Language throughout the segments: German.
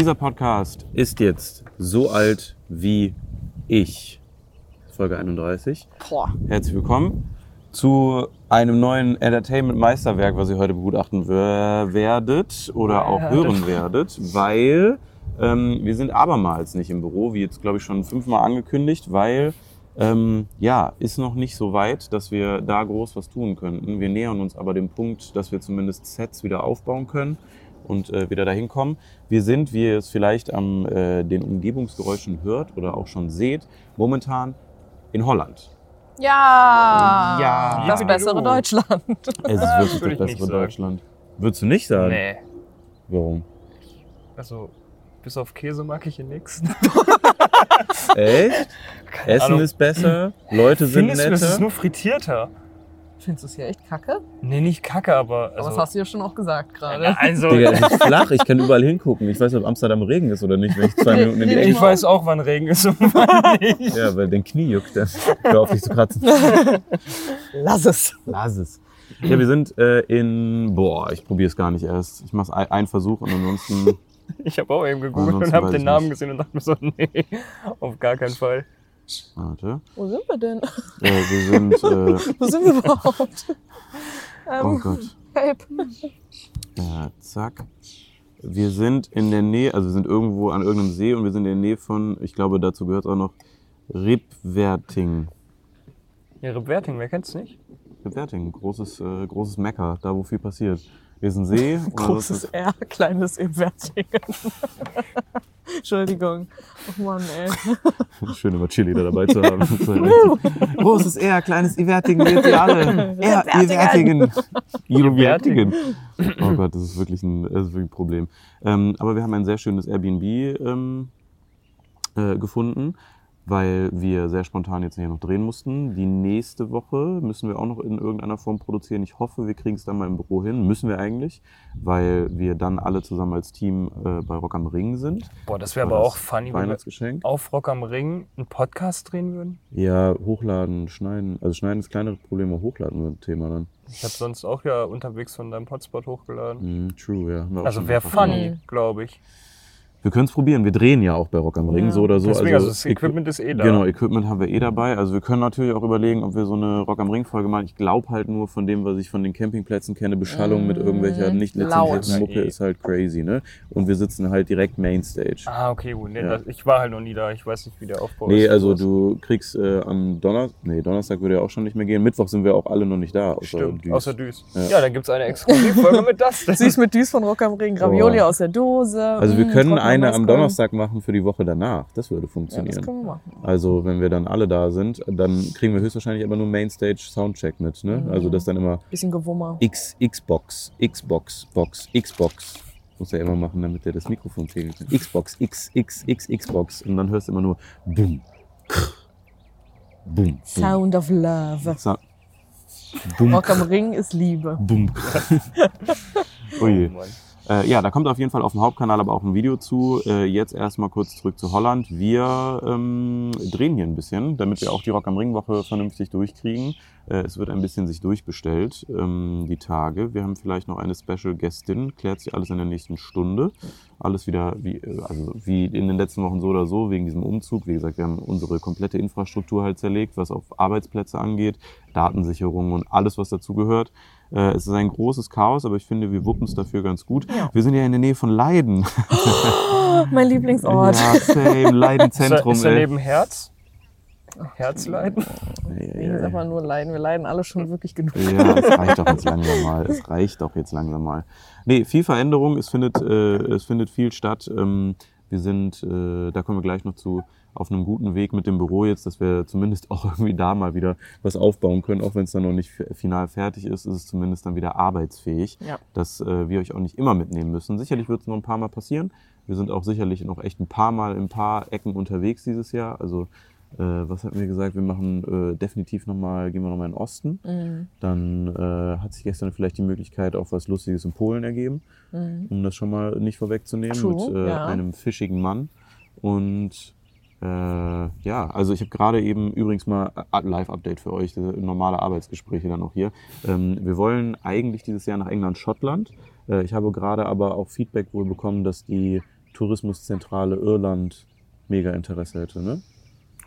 Dieser Podcast ist jetzt so alt wie ich. Folge 31. Boah. Herzlich willkommen zu einem neuen Entertainment-Meisterwerk, was ihr heute begutachten wer- werdet oder auch hören werdet, weil ähm, wir sind abermals nicht im Büro, wie jetzt glaube ich schon fünfmal angekündigt, weil ähm, ja, ist noch nicht so weit, dass wir da groß was tun könnten. Wir nähern uns aber dem Punkt, dass wir zumindest Sets wieder aufbauen können und äh, wieder dahin kommen. Wir sind, wie ihr es vielleicht am äh, den Umgebungsgeräuschen hört oder auch schon seht, momentan in Holland. Ja. Ja. Das bessere Deutschland. Es ist wirklich ich das bessere. Deutschland. Würdest du nicht sagen? Nee. Warum? Also, bis auf Käse mag ich hier nichts. Echt? Essen Ahnung. ist besser, Leute sind Findest du, es ist netter. nur frittierter? Findest du es hier echt kacke? Nee, nicht kacke, aber. Aber Also, das hast du ja schon auch gesagt gerade. also Digga, es ist flach, ich kann überall hingucken. Ich weiß nicht, ob Amsterdam Regen ist oder nicht, wenn ich zwei Minuten in die Ecke ich weiß auch, wann Regen ist und wann nicht. Ja, weil dein Knie juckt dann. Hör auf dich zu kratzen. Lass es. Lass es. Ja, wir sind äh, in. Boah, ich probiere es gar nicht erst. Ich mache einen Versuch und ansonsten. Ich habe auch eben gegoogelt und habe den Namen nicht. gesehen und dachte mir so, nee, auf gar keinen Fall. Warte. Wo sind wir denn? Äh, wir sind. Äh, Wo sind wir überhaupt? Ähm, oh Gott. Babe. Äh, zack. Wir sind in der Nähe, also wir sind irgendwo an irgendeinem See und wir sind in der Nähe von, ich glaube, dazu gehört auch noch Ripwerting. Ja, Rip Werting, wer kennt's nicht? Ripwerting, großes, äh, großes Mecker, da wo viel passiert. Ist ein See. Großes R, kleines Invertingen. Entschuldigung. Oh Mann, ey. Schön, immer Chili da dabei zu haben. Großes R, kleines Iwertingen, wir sie alle. R, Iwertingen. Iwertingen. Oh Gott, das ist wirklich ein, das ist wirklich ein Problem. Ähm, aber wir haben ein sehr schönes Airbnb ähm, äh, gefunden, weil wir sehr spontan jetzt hier noch drehen mussten. Die nächste Woche müssen wir auch noch in irgendeiner Form produzieren. Ich hoffe, wir kriegen es dann mal im Büro hin. Müssen wir eigentlich, weil wir dann alle zusammen als Team äh, bei Rock am Ring sind. Boah, das wäre aber das auch funny, wenn wir auf Rock am Ring einen Podcast drehen würden. Ja, hochladen, schneiden. Also schneiden ist kleineres Problem, aber hochladen wird ein Thema dann. Ich habe sonst auch ja unterwegs von deinem Hotspot hochgeladen. Mhm, true, ja. Also wäre funny, glaube ich. Wir können es probieren. Wir drehen ja auch bei Rock am Ring, Ja. so oder so. Deswegen, also, das Equi- Equipment ist eh da. Genau, Equipment haben wir eh dabei. Also wir können natürlich auch überlegen, ob wir so eine Rock am Ring Folge machen. Ich glaube halt nur von dem, was ich von den Campingplätzen kenne, Beschallung mit irgendwelcher Mm, nicht lizenzierten Mucke ist halt crazy, ne? Und wir sitzen halt direkt Mainstage. Ah, okay, gut. Nee, Ja. das, ich war halt noch nie da. Ich weiß nicht, wie der Aufbau Nee, ist. also du kriegst äh, am Donnerstag, nee, Donnerstag würde ja auch schon nicht mehr gehen. Mittwoch sind wir auch alle noch nicht da. Außer Stimmt, Düs. außer Düs. Ja. Ja, dann gibt's eine Exklusivfolge mit das. Süß mit Düs von Rock am Ring, Ravioli Boah. aus der Dose. Also wir mm, können eine am. Donnerstag machen für die Woche danach. Das würde Ja, das funktionieren. können wir machen. Also wenn wir dann alle da sind, dann kriegen wir höchstwahrscheinlich aber nur Mainstage Soundcheck mit. Ne? Mhm. Also das dann immer Bisschen Gewummer. X, Xbox, Xbox, Box, Xbox. Muss er immer machen, damit er das Mikrofon fehlt. Xbox, X, X, X, Xbox. Und dann hörst du immer nur Boom. Boom. Boom. Sound of Love. Boom. Rock am Ring ist Liebe. Boom. Oh, Ui. Mann. Äh, ja, da kommt auf jeden Fall auf dem Hauptkanal aber auch ein Video zu. Äh, jetzt erstmal kurz zurück zu Holland. Wir ähm, drehen hier ein bisschen, damit wir auch die Rock am Ring Woche vernünftig durchkriegen. Äh, es wird ein bisschen sich durchbestellt, ähm, die Tage. Wir haben vielleicht noch eine Special Guestin, klärt sich alles in der nächsten Stunde. Alles wieder wie, äh, also wie in den letzten Wochen so oder so, wegen diesem Umzug. Wie gesagt, wir haben unsere komplette Infrastruktur halt zerlegt, was auf Arbeitsplätze angeht, Datensicherung und alles, was dazugehört. Äh, es ist ein großes Chaos, aber ich finde, wir wuppen es dafür ganz gut. Ja. Wir sind ja in der Nähe von Leiden. Mein Lieblingsort. Ja, same. Leidenzentrum. Ist da ey. neben Herz? Herzleiden? Wegen ist einfach nur Leiden. Wir leiden alle schon wirklich genug. Ja, es reicht doch jetzt langsam mal. Es reicht doch jetzt langsam mal. Nee, viel Veränderung. Es findet, äh, es findet viel statt. Ähm, wir sind, äh, da kommen wir gleich noch zu, auf einem guten Weg mit dem Büro jetzt, dass wir zumindest auch irgendwie da mal wieder was aufbauen können. Auch wenn es dann noch nicht final fertig ist, ist es zumindest dann wieder arbeitsfähig, Ja. dass äh, wir euch auch nicht immer mitnehmen müssen. Sicherlich wird es noch ein paar Mal passieren. Wir sind auch sicherlich noch echt ein paar Mal in ein paar Ecken unterwegs dieses Jahr. Also äh, was hatten wir gesagt? Wir machen äh, definitiv nochmal, gehen wir nochmal in den Osten. Mhm. Dann äh, hat sich gestern vielleicht die Möglichkeit auf was Lustiges in Polen ergeben, Mhm. um das schon mal nicht vorwegzunehmen, True, mit äh, ja. einem fischigen Mann. Und äh, ja, also ich habe gerade eben übrigens mal äh, Live-Update für euch, normale Arbeitsgespräche dann auch hier. Ähm, wir wollen eigentlich dieses Jahr nach England, Schottland. Ich habe gerade aber auch Feedback wohl bekommen, dass die Tourismuszentrale Irland mega Interesse hätte, ne?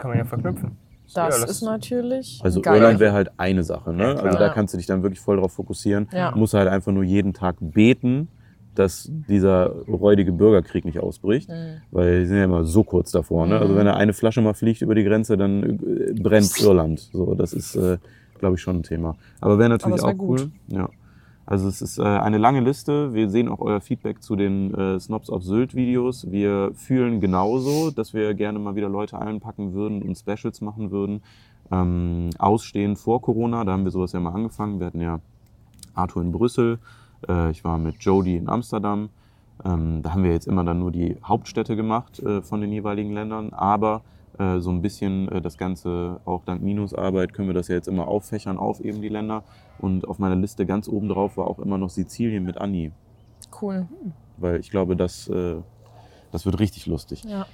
Kann man ja verknüpfen. Das Ja, ist natürlich Also geil. Irland wäre halt eine Sache, ne? Ja, also da kannst du dich dann wirklich voll drauf fokussieren. Ja. Du musst halt einfach nur jeden Tag beten, dass dieser räudige Bürgerkrieg nicht ausbricht, Mhm. weil die sind ja immer so kurz davor. Ne? Also wenn da eine Flasche mal fliegt über die Grenze, dann äh, brennt Irland. So, das ist, äh, glaube ich, schon ein Thema. Aber wäre natürlich Aber auch wär cool. gut. Ja. Also es ist äh, eine lange Liste. Wir sehen auch euer Feedback zu den äh, Snobs auf Sylt Videos. Wir fühlen genauso, dass wir gerne mal wieder Leute einpacken würden und Specials machen würden. Ähm, ausstehend vor Corona, da haben wir sowas ja mal angefangen. Wir hatten ja Arthur in Brüssel, äh, ich war mit Jody in Amsterdam. Ähm, da haben wir jetzt immer dann nur die Hauptstädte gemacht äh, von den jeweiligen Ländern, aber so ein bisschen das Ganze, auch dank Minusarbeit, können wir das ja jetzt immer auffächern auf eben die Länder. Und auf meiner Liste ganz oben drauf war auch immer noch Sizilien mit Anni, Cool. weil ich glaube, das, äh, das wird richtig lustig. Ja.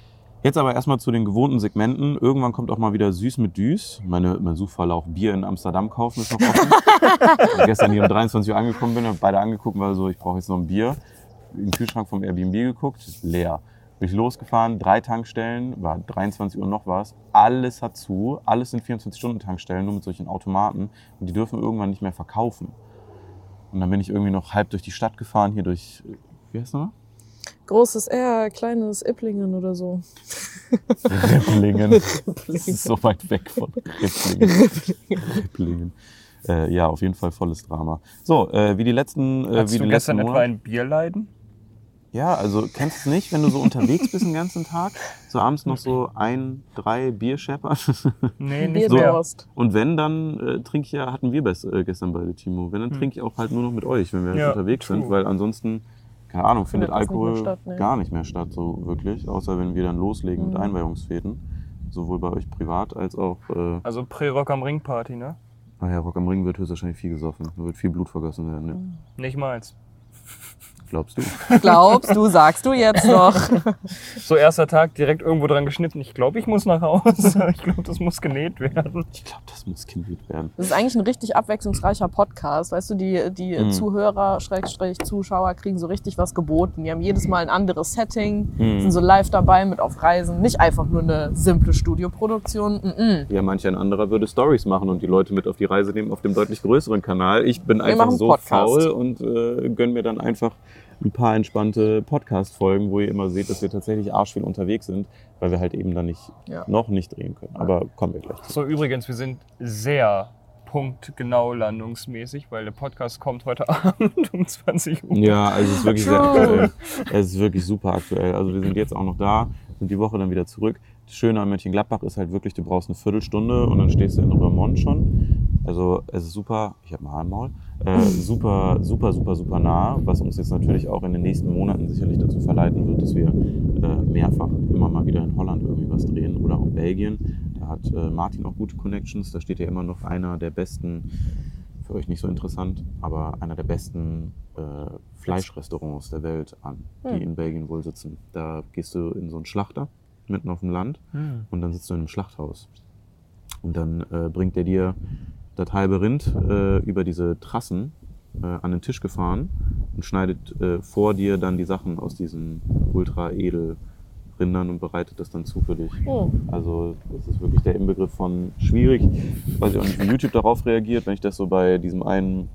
Jetzt aber erstmal zu den gewohnten Segmenten. Irgendwann kommt auch mal wieder Süß mit Düs. Meine, mein Suchverlauf Bier in Amsterdam kaufen ist noch offen. Ich gestern hier um 23 Uhr angekommen bin, habe beide angeguckt, war so, ich brauche jetzt noch ein Bier. Im Kühlschrank vom Airbnb geguckt, leer. Bin ich losgefahren, drei Tankstellen, war 23 Uhr noch was. Alles hat zu, alles sind 24-Stunden-Tankstellen, nur mit solchen Automaten. Und die dürfen irgendwann nicht mehr verkaufen. Und dann bin ich irgendwie noch halb durch die Stadt gefahren, hier durch, wie heißt nochmal? Großes R, kleines Ipplingen oder so. Ripplingen. Das ist so weit weg von Ripplingen. Ripplingen. Äh, ja, auf jeden Fall volles Drama. So, äh, wie die letzten, äh, Hattest wie du gestern letzten etwa Monat. ein Bier leiden? Ja, also kennst du es nicht, wenn du so unterwegs bist den ganzen Tag, so abends noch so ein, drei Bier scheppern? Nee, nicht mehr. Bierdurst. Und wenn, dann äh, trinke ich ja, hatten wir best, äh, gestern beide, Timo, wenn, dann trinke ich auch halt nur noch mit euch, wenn wir Ja, unterwegs true. sind, weil ansonsten, keine Ahnung, findet, Findet das nicht Alkohol statt, ne? gar nicht mehr statt, so wirklich, außer wenn wir dann loslegen mit Mhm. Einweihungsfäden, sowohl bei euch privat als auch, äh, Also Prä-Rock am Ring Party, ne? naja, Rock am Ring wird höchstwahrscheinlich viel gesoffen, da wird viel Blut vergossen werden, ne? Nicht mal. Glaubst du? Glaubst du, sagst du jetzt noch. So erster Tag direkt irgendwo dran geschnitten. Ich glaube, ich muss nach Hause. Ich glaube, das muss genäht werden. Ich glaube, das muss genäht werden. Das ist eigentlich ein richtig abwechslungsreicher Podcast. Weißt du, die, die Mhm. Zuhörer, Schrägstrich, Zuschauer kriegen so richtig was geboten. Die haben jedes Mal ein anderes Setting, Mhm. sind so live dabei mit auf Reisen. Nicht einfach nur eine simple Studioproduktion. Mm Ja, manch ein anderer würde Stories machen und die Leute mit auf die Reise nehmen auf dem deutlich größeren Kanal. Ich bin einfach machen so Podcast. faul und äh, gönn mir dann einfach ein paar entspannte Podcast-Folgen, wo ihr immer seht, dass wir tatsächlich arschviel unterwegs sind, weil wir halt eben dann nicht, Ja. noch nicht drehen können. Aber kommen wir gleich zu. So, übrigens, wir sind sehr punktgenau landungsmäßig, weil der Podcast kommt heute Abend um 20 Uhr. Ja, also es ist wirklich sehr aktuell. Es ist wirklich super aktuell. Also wir sind jetzt auch noch da, sind die Woche dann wieder zurück. Das Schöne an Mönchengladbach ist halt wirklich, du brauchst eine Viertelstunde und dann stehst du in Römermond schon. Also es ist super, ich habe mal im Maul, äh, super, super, super, super nah, was uns jetzt natürlich auch in den nächsten Monaten sicherlich dazu verleiten wird, dass wir äh, mehrfach immer mal wieder in Holland irgendwie was drehen oder auch Belgien. Da hat äh, Martin auch gute Connections. Da steht ja immer noch einer der besten, für euch nicht so interessant, aber einer der besten äh, Fleischrestaurants der Welt an, die Hm. in Belgien wohl sitzen. Da gehst du in so einen Schlachter mitten auf dem Land Hm. und dann sitzt du in einem Schlachthaus. Und dann äh, bringt er dir das halbe Rind äh, über diese Trassen äh, an den Tisch gefahren und schneidet äh, vor dir dann die Sachen aus diesen ultra edel Rindern und bereitet das dann zu für dich. Oh. Also das ist wirklich der Inbegriff von schwierig. Weiß ich auch nicht, wie YouTube darauf reagiert, wenn ich das so bei diesem einen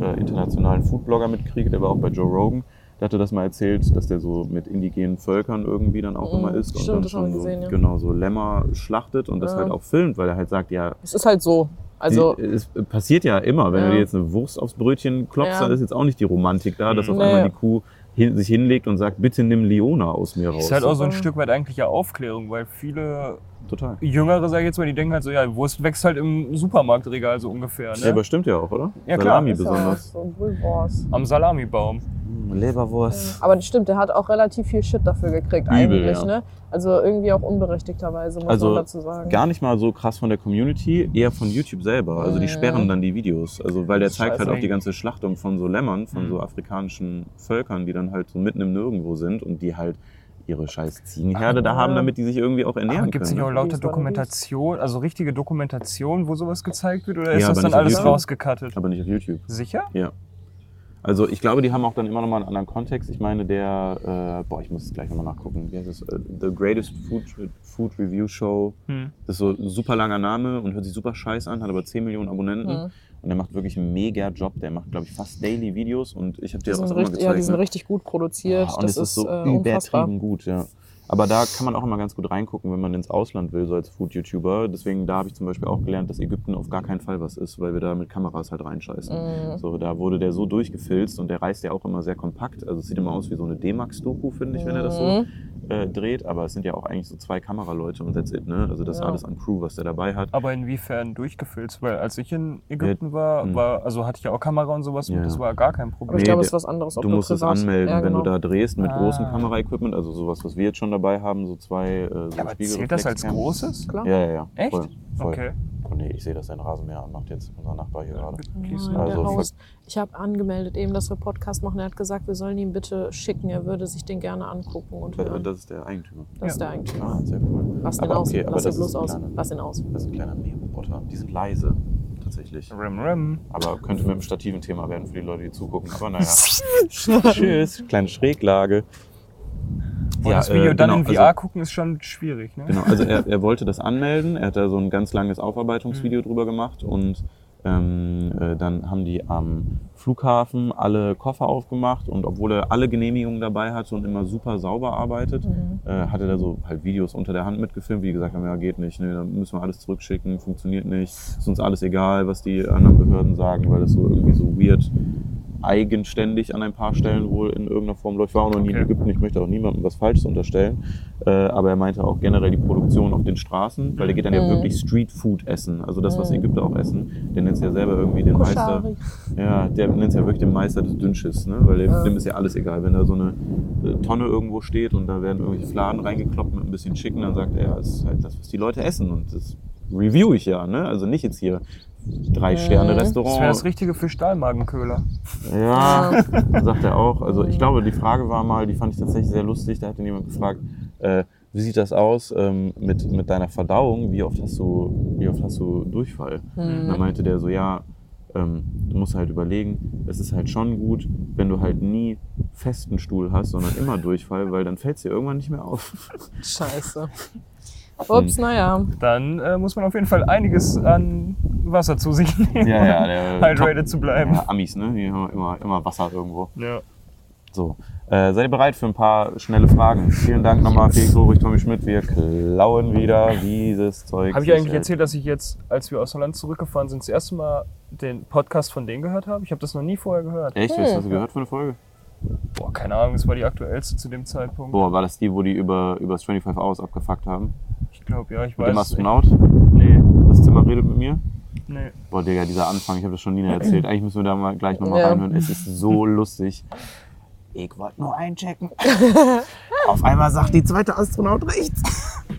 äh, internationalen Foodblogger mitkriege, der war auch bei Joe Rogan. Der hatte das mal erzählt, dass der so mit indigenen Völkern irgendwie dann auch Mhm, immer isst und stimmt, dann schon wir so, gesehen, ja. genau so Lämmer schlachtet und das Ja. halt auch filmt, weil er halt sagt, ja, Es ist halt so. Also, die, es passiert ja immer, wenn Ja. du dir jetzt eine Wurst aufs Brötchen klopfst, Ja. dann ist jetzt auch nicht die Romantik da, dass auf einmal die Kuh hin, sich hinlegt und sagt, bitte nimm Leona aus mir raus. Ist halt auch so ein Mhm. Stück weit eigentlich ja Aufklärung, weil viele Total. Jüngere, sag ich jetzt mal, die denken halt so, ja, Wurst wächst halt im Supermarktregal so ungefähr, Ja, ne? aber stimmt ja auch, oder? Ja, klar. Salami ja besonders. so Bulwurst. Am Salamibaum. Hm, Leberwurst. Aber das stimmt, der hat auch relativ viel Shit dafür gekriegt Übel, eigentlich, ja. ne? Also irgendwie auch unberechtigterweise, muss Also man dazu sagen. Gar nicht mal so krass von der Community, eher von YouTube selber. Also die Mhm. sperren dann die Videos. Also weil der zeigt halt auch die ganze Schlachtung von so Lämmern, von Mhm. so afrikanischen Völkern, die dann halt so mitten im Nirgendwo sind und die halt ihre scheiß Ziegenherde da Aber- haben, damit die sich irgendwie auch ernähren Aber gibt es nicht können. auch ne? lauter Wie ist man Dokumentation, also richtige Dokumentation, wo sowas gezeigt wird? Oder ist Ja, das dann nicht alles rausgekattet? Aber nicht auf YouTube. Sicher? Ja. Also ich glaube, die haben auch dann immer noch mal einen anderen Kontext. Ich meine, der, äh, boah, ich muss es gleich nochmal nachgucken. Wie heißt es? Äh, The Greatest Food, Food Review Show. Hm. Das ist so ein super langer Name und hört sich super scheiß an, hat aber 10 Millionen Abonnenten. Mhm. Und der macht wirklich einen mega Job. Der macht, glaube ich, fast daily Videos und ich habe Die dir das auch immer richtig, gezeigt. ja, die sind ne? richtig gut produziert. Ja, und das es ist so äh, unfassbar. übertrieben gut, ja. Aber da kann man auch immer ganz gut reingucken, wenn man ins Ausland will, so als Food-YouTuber. Deswegen, da habe ich zum Beispiel auch gelernt, dass Ägypten auf gar keinen Fall was ist, weil wir da mit Kameras halt reinscheißen. Mhm. So, da wurde der so durchgefilzt und der reist ja auch immer sehr kompakt. Also es sieht immer aus wie so eine D-Max-Doku, finde ich, wenn er das so Mhm. äh, dreht. Aber es sind ja auch eigentlich so zwei Kameraleute und that's it, ne? Also das ist Ja. alles an Crew, was der dabei hat. Aber inwiefern durchgefilzt? Weil als ich in Ägypten war, hm. war, also hatte ich ja auch Kamera und sowas Ja, und das war gar kein Aber Problem. ich Nee, glaube, es ist was anderes. ob Du musst es anmelden, ja, wenn genau. du da drehst mit Ah. großem Kameraequipment, also sowas, was wir jetzt schon dabei haben, so zwei äh, so Ja, aber zählt das als großes? Klar. Ja, ja, ja. Echt? Voll, voll. Okay. Oh nee, ich sehe, dass dein Rasenmäher anmacht jetzt, unser Nachbar hier gerade. Also. Ich habe angemeldet eben, dass wir Podcast machen. Er hat gesagt, wir sollen ihn bitte schicken. Er würde sich den gerne angucken und hören. Das ist der Eigentümer. Das ist ja. der Eigentümer. Ah, sehr cool. Lass den Aber aus. okay, Lass das ihn bloß ist ein aus. kleiner- Lass ihn aus. Das ist ein kleiner Mähroboter. Die sind leise, tatsächlich. Rim, rim. Aber könnte mit dem Stativ ein Thema werden für die Leute, die zugucken. Aber naja. Tschüss. Kleine Schräglage. Und Ja, das Video äh, dann genau, in also- VR gucken ist schon schwierig, ne? Genau, also er, er wollte das anmelden. Er hat da so ein ganz langes Aufarbeitungsvideo drüber gemacht und ähm, äh, dann haben die am Flughafen alle Koffer aufgemacht und obwohl er alle Genehmigungen dabei hatte und immer super sauber arbeitet, äh, hat er da so halt Videos unter der Hand mitgefilmt, wie gesagt haben, ja geht nicht, ne, dann müssen wir alles zurückschicken, funktioniert nicht, ist uns alles egal, was die anderen Behörden sagen, weil das so irgendwie so weird eigenständig an ein paar Stellen wohl in irgendeiner Form läuft. Ich war auch noch nie in Okay. Ägypten, ich möchte auch niemandem was Falsches unterstellen. Äh, aber er meinte auch generell die Produktion auf den Straßen, weil der geht dann ja Mhm. wirklich Street Food essen. Also das, was Mhm. Ägypter auch essen. Der nennt es ja selber irgendwie den Meister. Koschari. Ja, der nennt es ja wirklich den Meister des Dünnschiss, ne? Weil dem, Ja. dem ist ja alles egal. Wenn da so eine äh, Tonne irgendwo steht und da werden irgendwelche Fladen reingekloppt mit ein bisschen Chicken, dann sagt er, ja, das ist halt das, was die Leute essen. Und das review ich ja, ne? Also nicht jetzt hier drei. Sterne Das wäre das Richtige für Stahlmagenköhler. Ja, sagt er auch. Also ich glaube, die Frage war mal, die fand ich tatsächlich sehr lustig. Da hat ihn jemand gefragt, äh, wie sieht das aus ähm, mit, mit deiner Verdauung? Wie oft hast du, wie oft hast du Durchfall? Mhm. Da meinte der so, ja, ähm, du musst halt überlegen, es ist halt schon gut, wenn du halt nie festen Stuhl hast, sondern immer Durchfall, weil dann fällt es dir irgendwann nicht mehr auf. Scheiße. Ups, naja. Dann äh, muss man auf jeden Fall einiges an Wasser zu sich nehmen, Ja, ja, der hydrated zu bleiben. Ja, Amis, ne? Die haben immer, immer Wasser irgendwo. Ja. So, äh, seid ihr bereit für ein paar schnelle Fragen? Vielen Dank nochmal, Felix Ulrich, Tommy Schmidt. Wir klauen wieder dieses Zeug. Habe ich eigentlich erzählt, dass ich jetzt, als wir aus Holland zurückgefahren sind, das erste Mal den Podcast von denen gehört habe? Ich habe das noch nie vorher gehört. Echt? Was hast du gehört für eine Folge? Boah, keine Ahnung, das war die aktuellste zu dem Zeitpunkt. Boah, war das die, wo die über, über das 25 Hours abgefuckt haben? Ich glaube, ja, ich Mit dem weiß. Astronaut? Nee, Das Zimmer redet mit mir? nee. Boah, Digga, dieser Anfang, ich habe das schon Nina erzählt. Eigentlich müssen wir da mal gleich nochmal Ja. reinhören. Es ist so lustig. Ich wollte nur einchecken. Auf einmal sagt die zweite Astronaut rechts.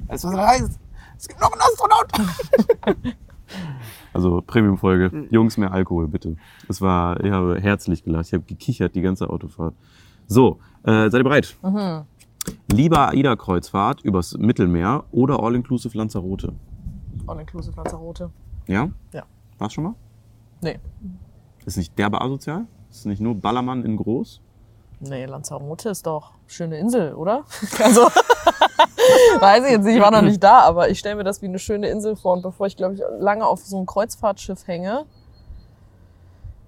Weißt du, was das heißt? Es gibt noch einen Astronaut. Also Premium-Folge. Jungs, mehr Alkohol, bitte. Es war, ich habe herzlich gelacht. Ich habe gekichert die ganze Autofahrt. So, äh, seid ihr bereit? Mhm. Lieber AIDA-Kreuzfahrt übers Mittelmeer oder All-Inclusive Lanzarote? All-inclusive Lanzarote. Ja? Ja. War's schon mal? Nee. Ist nicht derbe asozial? Ist nicht nur Ballermann in groß? Nee, Lanzarote ist doch schöne Insel, oder? Also, weiß ich jetzt nicht, ich war noch nicht da, aber ich stelle mir das wie eine schöne Insel vor. Und bevor ich, glaube ich, lange auf so einem Kreuzfahrtschiff hänge,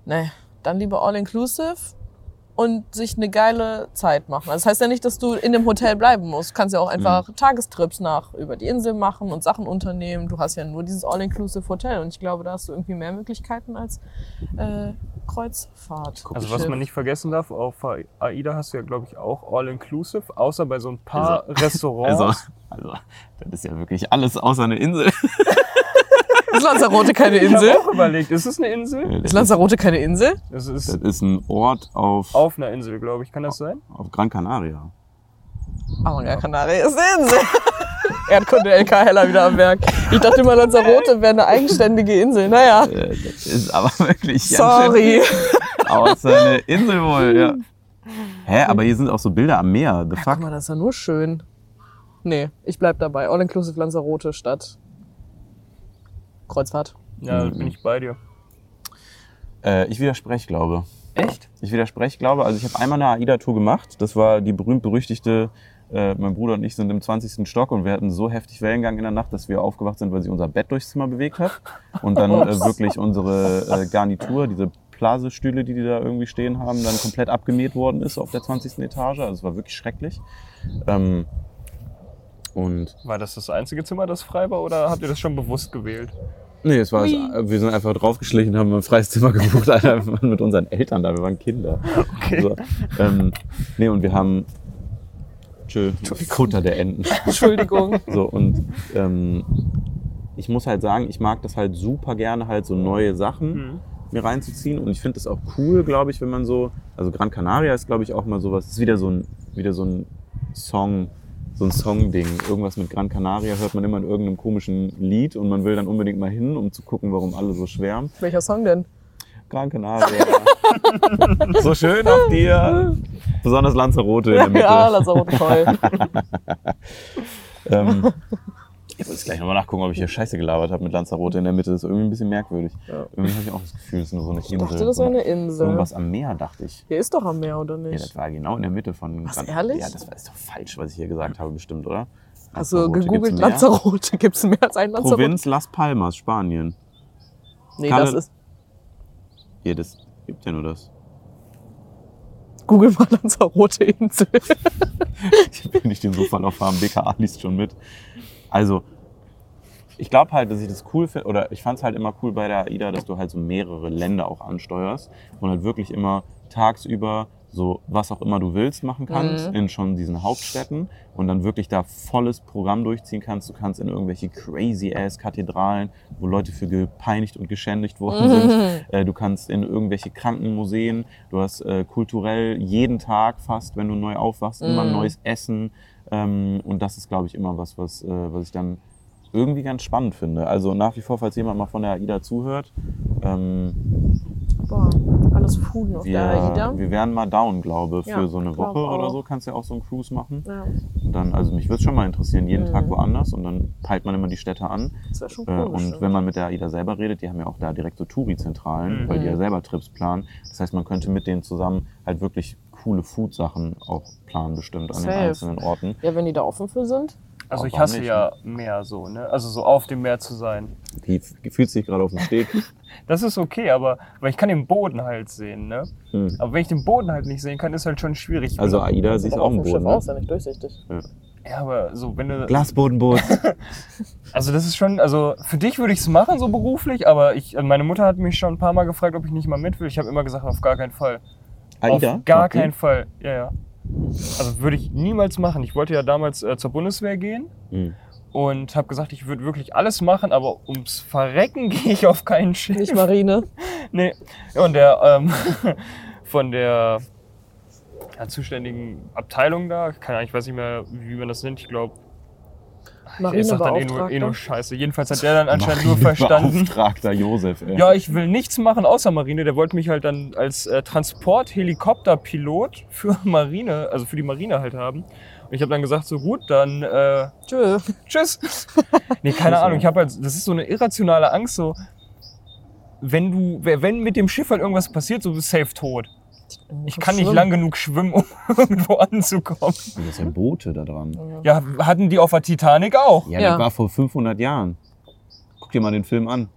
nee, dann lieber all-inclusive und sich eine geile Zeit machen. Also das heißt ja nicht, dass du in dem Hotel bleiben musst. Du kannst ja auch einfach Tagestrips nach über die Insel machen und Sachen unternehmen. Du hast ja nur dieses all-inclusive Hotel und ich glaube, da hast du irgendwie mehr Möglichkeiten als äh, Kreuzfahrt. Also was man nicht vergessen darf, auf AIDA hast du ja, glaube ich, auch All-Inclusive, außer bei so ein paar Restaurants. Also, also, das ist ja wirklich alles außer eine Insel. Ist Lanzarote keine ich Insel? habe auch überlegt, ist es eine Insel? Ist Lanzarote keine Insel? Es Das ist ist ein Ort auf, auf einer Insel, glaube ich. Kann das sein? auf Gran Canaria. Aber Gran Canaria ist eine Insel. Erdkunde LK Heller wieder am Werk. Ich dachte immer, Lanzarote wäre eine eigenständige Insel. Naja, Äh, Das ist aber wirklich sorry. außer eine Insel wohl, ja. Hä, aber hier sind auch so Bilder am Meer. The Guck fuck? mal, das ist ja nur schön. Nee, ich bleib dabei. All-inclusive Lanzarote statt Kreuzfahrt. Ja, Mhm. bin ich bei dir. Äh, ich widerspreche, glaube. Echt? Ich widerspreche, glaube, also ich habe einmal eine AIDA-Tour gemacht. Das war die berühmt-berüchtigte, äh, mein Bruder und ich sind im 20. Stock und wir hatten so heftig Wellengang in der Nacht, dass wir aufgewacht sind, weil sich unser Bett durchs Zimmer bewegt hat. Und dann äh, wirklich unsere äh, Garnitur, diese Plasestühle, die die da irgendwie stehen haben, dann komplett abgemäht worden ist auf der 20. Etage. Also es war wirklich schrecklich. Ähm, und War das das einzige Zimmer, das frei war, oder habt ihr das schon bewusst gewählt? Nee, es war es, wir sind einfach draufgeschlichen, haben ein freies Zimmer gebucht, Alter, wir waren mit unseren Eltern da, wir waren Kinder. Okay. So, ähm, nee, und wir haben Tschö, Futter der Enten. Entschuldigung. So, und ähm, ich muss halt sagen, ich mag das halt super gerne, halt so neue Sachen Mhm. mir reinzuziehen. Und ich finde das auch cool, glaube ich, wenn man so, also Gran Canaria ist, glaube ich, auch mal sowas, ist wieder so ein, wieder so ein Song, so ein Song-Ding. Irgendwas mit Gran Canaria hört man immer in irgendeinem komischen Lied und man will dann unbedingt mal hin, um zu gucken, warum alle so schwärmen. Welcher Song denn? Gran Canaria. so schön auf dir. Besonders Lanzarote in der Mitte. Ja, Lanzarote toll. Ähm, ich muss gleich nochmal nachgucken, ob ich hier Scheiße gelabert habe mit Lanzarote in der Mitte. Das ist irgendwie ein bisschen merkwürdig. Ja. Irgendwie habe ich auch das Gefühl, es ist nur so eine Ich Insel. dachte, das wäre eine Insel. Irgendwas am Meer, dachte ich. Hier ist doch am Meer, oder Ja, nicht? das war genau in der Mitte von. Was, Gran- ehrlich? Ja, das war ist doch falsch, was ich hier gesagt habe, bestimmt, oder? Hast du Lanzarote, gegoogelt? Lanzarote? Gibt es mehr als ein Lanzarote? Provinz Las Palmas, Spanien. Nee, Kalle- das ist. Hier, das gibt ja nur das. Google mal Lanzarote Insel. Ich bin nicht den Suchverlauf haben, BKA liest schon mit. Also, ich glaube halt, dass ich das cool finde, oder ich fand es halt immer cool bei der AIDA, dass du halt so mehrere Länder auch ansteuerst und halt wirklich immer tagsüber so was auch immer du willst machen kannst Mhm. in schon diesen Hauptstädten und dann wirklich da volles Programm durchziehen kannst. Du kannst in irgendwelche crazy ass Kathedralen, wo Leute für gepeinigt und geschändigt worden sind. Äh, du kannst in irgendwelche Krankenmuseen. Du hast äh, kulturell jeden Tag fast, wenn du neu aufwachst, immer Mhm. neues Essen. Ähm, und das ist, glaube ich, immer was, was, äh, was ich dann irgendwie ganz spannend finde. Also nach wie vor, falls jemand mal von der AIDA zuhört, ähm, Boah, alles Food auf der AIDA. wir, wir wären mal down, glaube für Ja, so eine Woche oder auch. so. Kannst ja auch so einen Cruise machen. Ja, Und dann, also mich würde es schon mal interessieren, jeden Mhm. Tag woanders und dann peilt man immer die Städte an. das wäre schon Äh, cool. und bestimmt. wenn man mit der AIDA selber redet, die haben ja auch da direkt so Touri-Zentralen, Mhm. weil die ja selber Trips planen. Das heißt, man könnte mit denen zusammen halt wirklich coole Food-Sachen auch planen, bestimmt an den Safe. einzelnen Orten. ja, wenn die da offen für sind. Also ich hasse nicht, ja Meer so, ne? Also so auf dem Meer zu sein. Wie fühlt sich gerade auf dem Steg? Das ist okay, aber weil ich kann den Boden halt sehen, ne? Hm. Aber wenn ich den Boden halt nicht sehen kann, ist halt schon schwierig. Also AIDA siehst Sieht du auch auf im dem Schiff Boden. Ne? aus, ja nicht durchsichtig. ja, aber so wenn du Glasbodenboot. Also das ist schon, also für dich würde ich es machen, so beruflich, aber ich, meine Mutter hat mich schon ein paar Mal gefragt, ob ich nicht mal mit will. Ich habe immer gesagt, auf gar keinen Fall. AIDA? Auf gar die? keinen Fall. Ja, ja. Also würde ich niemals machen. Ich wollte ja damals äh, zur Bundeswehr gehen Hm. und habe gesagt, ich würde wirklich alles machen, aber ums Verrecken gehe ich auf keinen Schiff. Nicht Marine. Nee. Und der ähm, von der ja, zuständigen Abteilung da, keine Ahnung, ich weiß nicht mehr, wie man das nennt, ich glaube, ich sag dann eh nur, eh nur. Scheiße. Jedenfalls hat der dann anscheinend nur verstanden. Beauftragter Josef, ey. Ja, ich will nichts machen außer Marine. Der wollte mich halt dann als äh, Transporthelikopterpilot für Marine, also für die Marine halt haben. Und ich habe dann gesagt, so gut, dann äh, Tschö. tschüss. nee, keine Ahnung. Ich habe halt, das ist so eine irrationale Angst, so wenn du, wenn mit dem Schiff halt irgendwas passiert, so bist du safe tot. Ich kann nicht Schwimmen. lang genug schwimmen, um irgendwo anzukommen. Und das sind Boote da dran. Ja, hatten die auf der Titanic auch. Ja, Ja. das war vor 500 Jahren. Guck dir mal den Film an.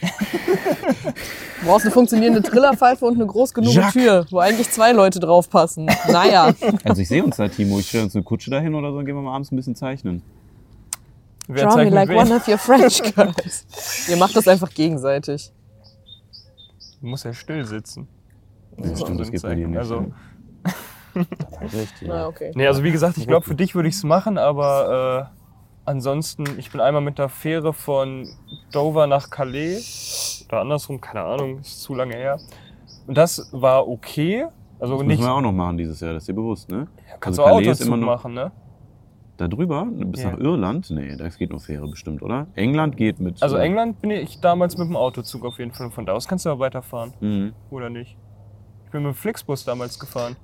Du brauchst eine funktionierende Trillerpfeife und eine groß genug Jacques. Tür, wo eigentlich zwei Leute draufpassen. Naja. Also ich sehe uns da, Timo. Ich stelle uns eine Kutsche dahin oder so und gehen wir mal abends ein bisschen zeichnen. Wer Draw me like wen? one of your French girls. Ihr macht das einfach gegenseitig. Du musst ja still sitzen. Ja, stimmt, das geht bei dir nicht. Also, recht, ja. Na, okay. Nee, also wie gesagt, ich glaube, für dich würde ich es machen, aber äh, ansonsten, ich bin einmal mit der Fähre von Dover nach Calais oder andersrum, keine Ahnung, ist zu lange her. Und das war okay. Also Das nicht, müssen wir auch noch machen dieses Jahr, das ist dir bewusst, ne? kannst also du Calais Autozug immer noch- machen, ne? Da drüber, bis Ja. nach Irland? Nee, das geht nur Fähre bestimmt, oder? England geht mit. Also äh, England bin ich damals mit dem Autozug auf jeden Fall. Von da aus kannst du aber weiterfahren, Mhm. oder nicht? Ich bin mit dem Flixbus damals gefahren.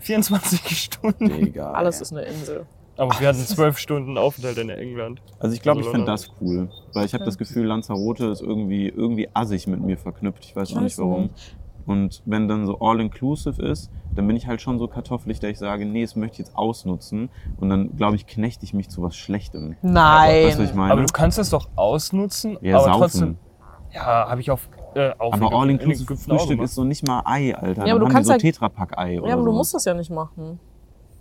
24 Stunden. Egal. Alles ist eine Insel. Aber wir hatten zwölf Stunden Aufenthalt in England. Also ich glaube, ich Also finde London. das cool. Weil ich habe das Gefühl, Lanzarote ist irgendwie, irgendwie assig mit mir verknüpft. Ich weiß auch nicht warum. nicht. Und wenn dann so all-inclusive ist, dann bin ich halt schon so kartoffelig, dass ich sage, nee, das möchte ich jetzt ausnutzen. Und dann, glaube ich, knechte ich mich zu was Schlechtem. Nein. Weißt du, was ich meine? Aber du kannst es doch ausnutzen, ja, aber saufen. trotzdem. Ja, habe ich auf. Äh, aber in all-inclusive Ägypten auch Frühstück gemacht. ist so nicht mal Ei, Alter. Ja, dann aber du haben kannst die so halt- Tetrapack-Ei oder Ja, aber du so. musst das ja nicht machen.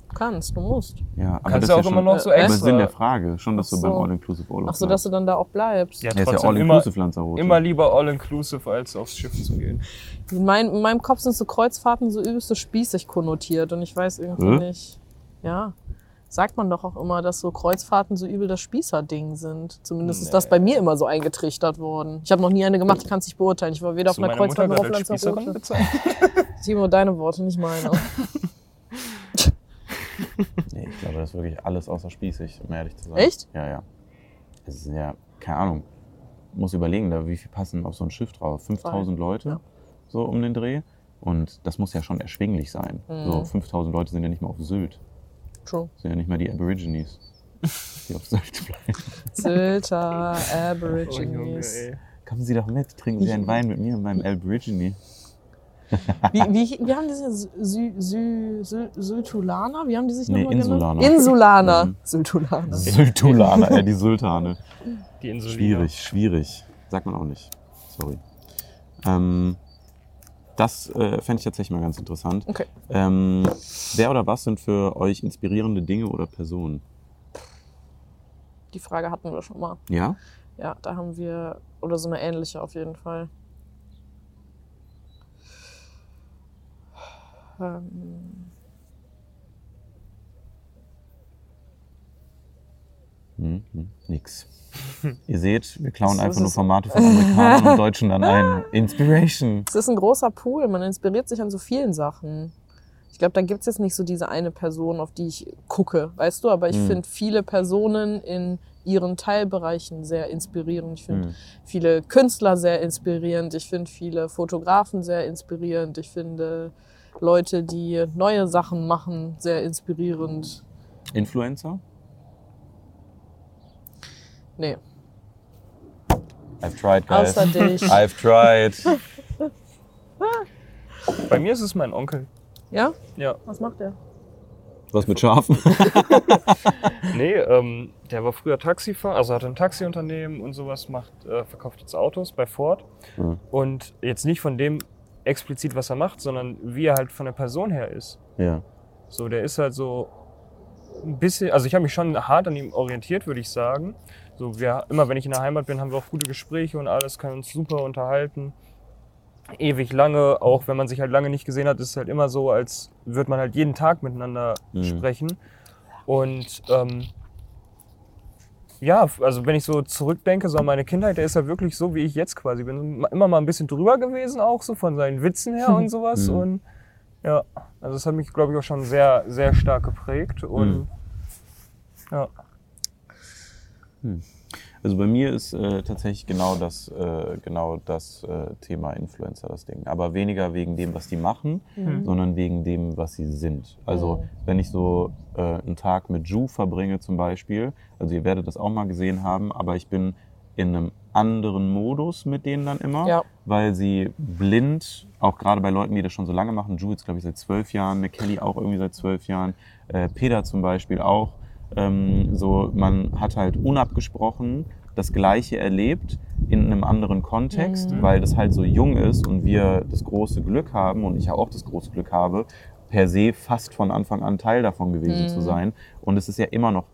Du kannst, du musst. Ja, aber Kannst das du ist auch ja immer schon, noch so Äh, aber extra. Sinn der Frage, schon, dass Ach du beim so. All-Inclusive Urlaub Ach so, dass du dann da auch bleibst. Ja, Ja, ist ja immer, All-Inclusive Lanzarote. immer lieber all-inclusive, als aufs Schiff zu gehen. In, mein, in meinem Kopf sind so Kreuzfahrten so übelst so spießig konnotiert und ich weiß irgendwie Hä? nicht. Ja. Sagt man doch auch immer, dass so Kreuzfahrten so übel das Spießerding sind. Zumindest ist das bei mir immer so eingetrichtert worden. Ich habe noch nie eine gemacht, ich kann es nicht beurteilen. Ich war weder Hast auf einer Kreuzfahrt noch auf Lanzarote. Timo, deine Worte, nicht meine. Nee, ich glaube, das ist wirklich alles außer spießig, um ehrlich zu sein. Echt? Ja, ja. Es ist ja, keine Ahnung. Muss überlegen, da wie viel passen auf so ein Schiff drauf? 5000 Leute, Ja. so um den Dreh. Und das muss ja schon erschwinglich sein. Mhm. So 5000 Leute sind ja nicht mal auf Sylt. True. Das sind ja nicht mal die Aborigines, die auf Sylt bleiben. Sylter, Oh, Junge, Aborigines. Kommen Sie doch mit, trinken Sie einen Wein mit mir und meinem Aborigine. Wie, wie, wie haben die sich Sü, Sü, Sü, Syltulaner? Wie haben die sich Nee, nochmal genannt? Insulaner. Insulaner. Mhm. Syltulaner. Syltulaner, äh, die Sultane. Die Insel. Schwierig, schwierig. Sagt man auch nicht. Sorry. Ähm, das äh, fände ich tatsächlich mal ganz interessant. Okay. Ähm, wer oder was sind für euch inspirierende Dinge oder Personen? Die Frage hatten wir schon mal. Ja? Ja, da haben wir, oder so eine ähnliche auf jeden Fall. Ähm, Hm, hm, nix. Ihr seht, wir klauen So einfach nur es. Formate von Amerikanern und Deutschen dann ein. Inspiration. es ist ein großer Pool, man inspiriert sich an so vielen Sachen. Ich glaube, da gibt's jetzt nicht so diese eine Person, auf die ich gucke, weißt du, aber ich Mhm. finde viele Personen in ihren Teilbereichen sehr inspirierend. Ich finde Hm. viele Künstler sehr inspirierend. Ich finde viele Fotografen sehr inspirierend. Ich finde Leute, die neue Sachen machen, sehr inspirierend. Influencer? Nee, I've tried, guys. außer dich. I've tried. Bei mir ist es mein Onkel. Ja? Ja. Was macht er? Was mit Schafen? Nee, ähm, der war früher Taxifahrer, also hatte ein Taxiunternehmen und sowas, macht, äh, verkauft jetzt Autos bei Ford. Ja. Und jetzt nicht von dem explizit, was er macht, sondern wie er halt von der Person her ist. ja. So, der ist halt so ein bisschen, also ich habe mich schon hart an ihm orientiert, würde ich sagen. So, wir, immer wenn ich in der Heimat bin, haben wir auch gute Gespräche und alles, können uns super unterhalten. Ewig lange, auch wenn man sich halt lange nicht gesehen hat, ist es halt immer so, als würde man halt jeden Tag miteinander Mhm. sprechen. Und ähm, ja, also wenn ich so zurückdenke, so an meine Kindheit, der ist ja wirklich so, wie ich jetzt quasi bin. Immer mal ein bisschen drüber gewesen, auch so von seinen Witzen her und sowas. Mhm. Und ja, also das hat mich, glaube ich, auch schon sehr, sehr stark geprägt. Und Mhm. ja. Also bei mir ist äh, tatsächlich genau das, äh, genau das äh, Thema Influencer das Ding. Aber weniger wegen dem, was die machen, Mhm. sondern wegen dem, was sie sind. Also Mhm. wenn ich so äh, einen Tag mit Ju verbringe zum Beispiel, also ihr werdet das auch mal gesehen haben, aber ich bin in einem anderen Modus mit denen dann immer, Ja. weil sie blind, auch gerade bei Leuten, die das schon so lange machen, Ju jetzt glaube ich seit zwölf Jahren, McKelly auch irgendwie seit zwölf Jahren, äh, Peter zum Beispiel auch, ähm, so man hat halt unabgesprochen das Gleiche erlebt in einem anderen Kontext, Mhm. weil das halt so jung ist und wir das große Glück haben und ich ja auch das große Glück habe, per se fast von Anfang an Teil davon gewesen Mhm. zu sein. Und es ist ja immer noch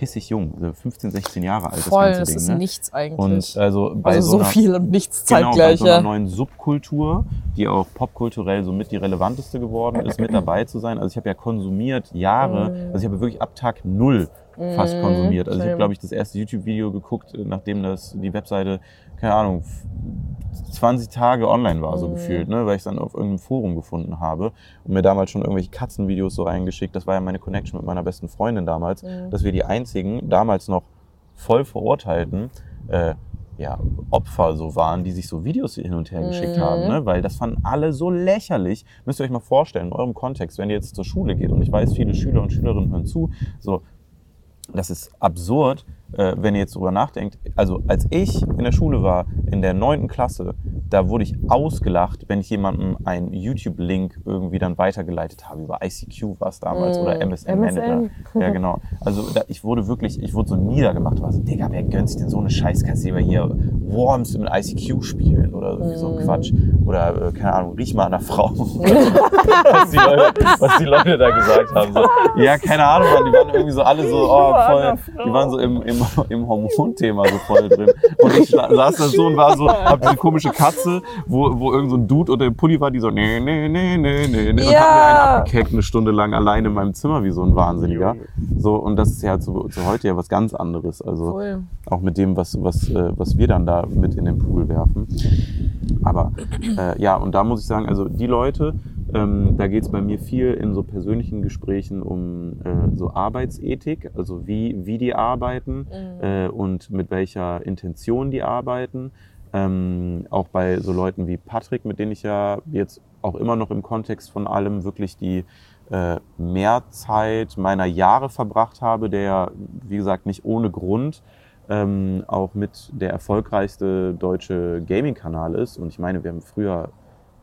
pissig jung, so 15, 16 Jahre alt, Voll, das ganze das Ding. ist ne? nichts eigentlich. Und also bei also so, so einer, viel und nichts Genau, bei zeitgleich. so einer neuen Subkultur, die auch popkulturell so mit die relevanteste geworden ist, mit dabei zu sein. Also ich habe ja konsumiert Jahre, Mhm. also ich habe wirklich ab Tag null fast Mhm, konsumiert. Also ich habe, glaube ich, das erste YouTube-Video geguckt, nachdem das die Webseite, keine Ahnung, f- 20 Tage online war, so Mhm. gefühlt, ne? weil ich es dann auf irgendeinem Forum gefunden habe und mir damals schon irgendwelche Katzenvideos so reingeschickt. Das war ja meine Connection mit meiner besten Freundin damals, Mhm. dass wir die einzigen, damals noch voll verurteilten, äh, ja, Opfer so waren, die sich so Videos hin und her geschickt Mhm. haben, ne? weil das fanden alle so lächerlich. Müsst ihr euch mal vorstellen, in eurem Kontext, wenn ihr jetzt zur Schule geht und ich weiß, viele Schüler und Schülerinnen hören zu, so, das ist absurd, äh, wenn ihr jetzt drüber nachdenkt. Also als ich in der Schule war, in der neunten Klasse, da wurde ich ausgelacht, wenn ich jemandem einen YouTube-Link irgendwie dann weitergeleitet habe. Über ICQ war es damals Mm, oder MSN, MSN. Manager. Ja, genau. Also da, ich wurde wirklich, ich wurde so niedergemacht. War so, Digga, wer gönnt sich denn so eine Scheißkasse hier? Worms mit ICQ spielen oder irgendwie so Mm. ein Quatsch. Oder, äh, keine Ahnung, riech mal an der Frau. was, die Leute, was die Leute da gesagt haben. So, ja, keine Ahnung, Mann, die waren irgendwie so alle so, oh, voll, die waren so im, im, im Hormonthema so voll drin. Und ich saß da so und war so, hab diese komische Katze, wo, wo irgend so ein Dude unter dem Pulli war, die so, nee, nee, nee, nee, nee, nee. Und Ja. hat mir einen abgekeckt eine Stunde lang alleine in meinem Zimmer wie so ein Wahnsinniger. So, und das ist ja zu, zu heute ja was ganz anderes. Also Voll. auch mit dem, was, was, äh, was wir dann da mit in den Pool werfen. Aber äh, ja, und da muss ich sagen, also die Leute, ähm, da geht es bei mir viel in so persönlichen Gesprächen um äh, so Arbeitsethik, also wie, wie die arbeiten Mhm. äh, und mit welcher Intention die arbeiten. Ähm, auch bei so Leuten wie Patrick, mit denen ich ja jetzt auch immer noch im Kontext von allem wirklich die äh, Mehrzeit meiner Jahre verbracht habe, der ja, wie gesagt, nicht ohne Grund ähm, auch mit der erfolgreichste deutsche Gaming-Kanal ist. Und ich meine, wir haben früher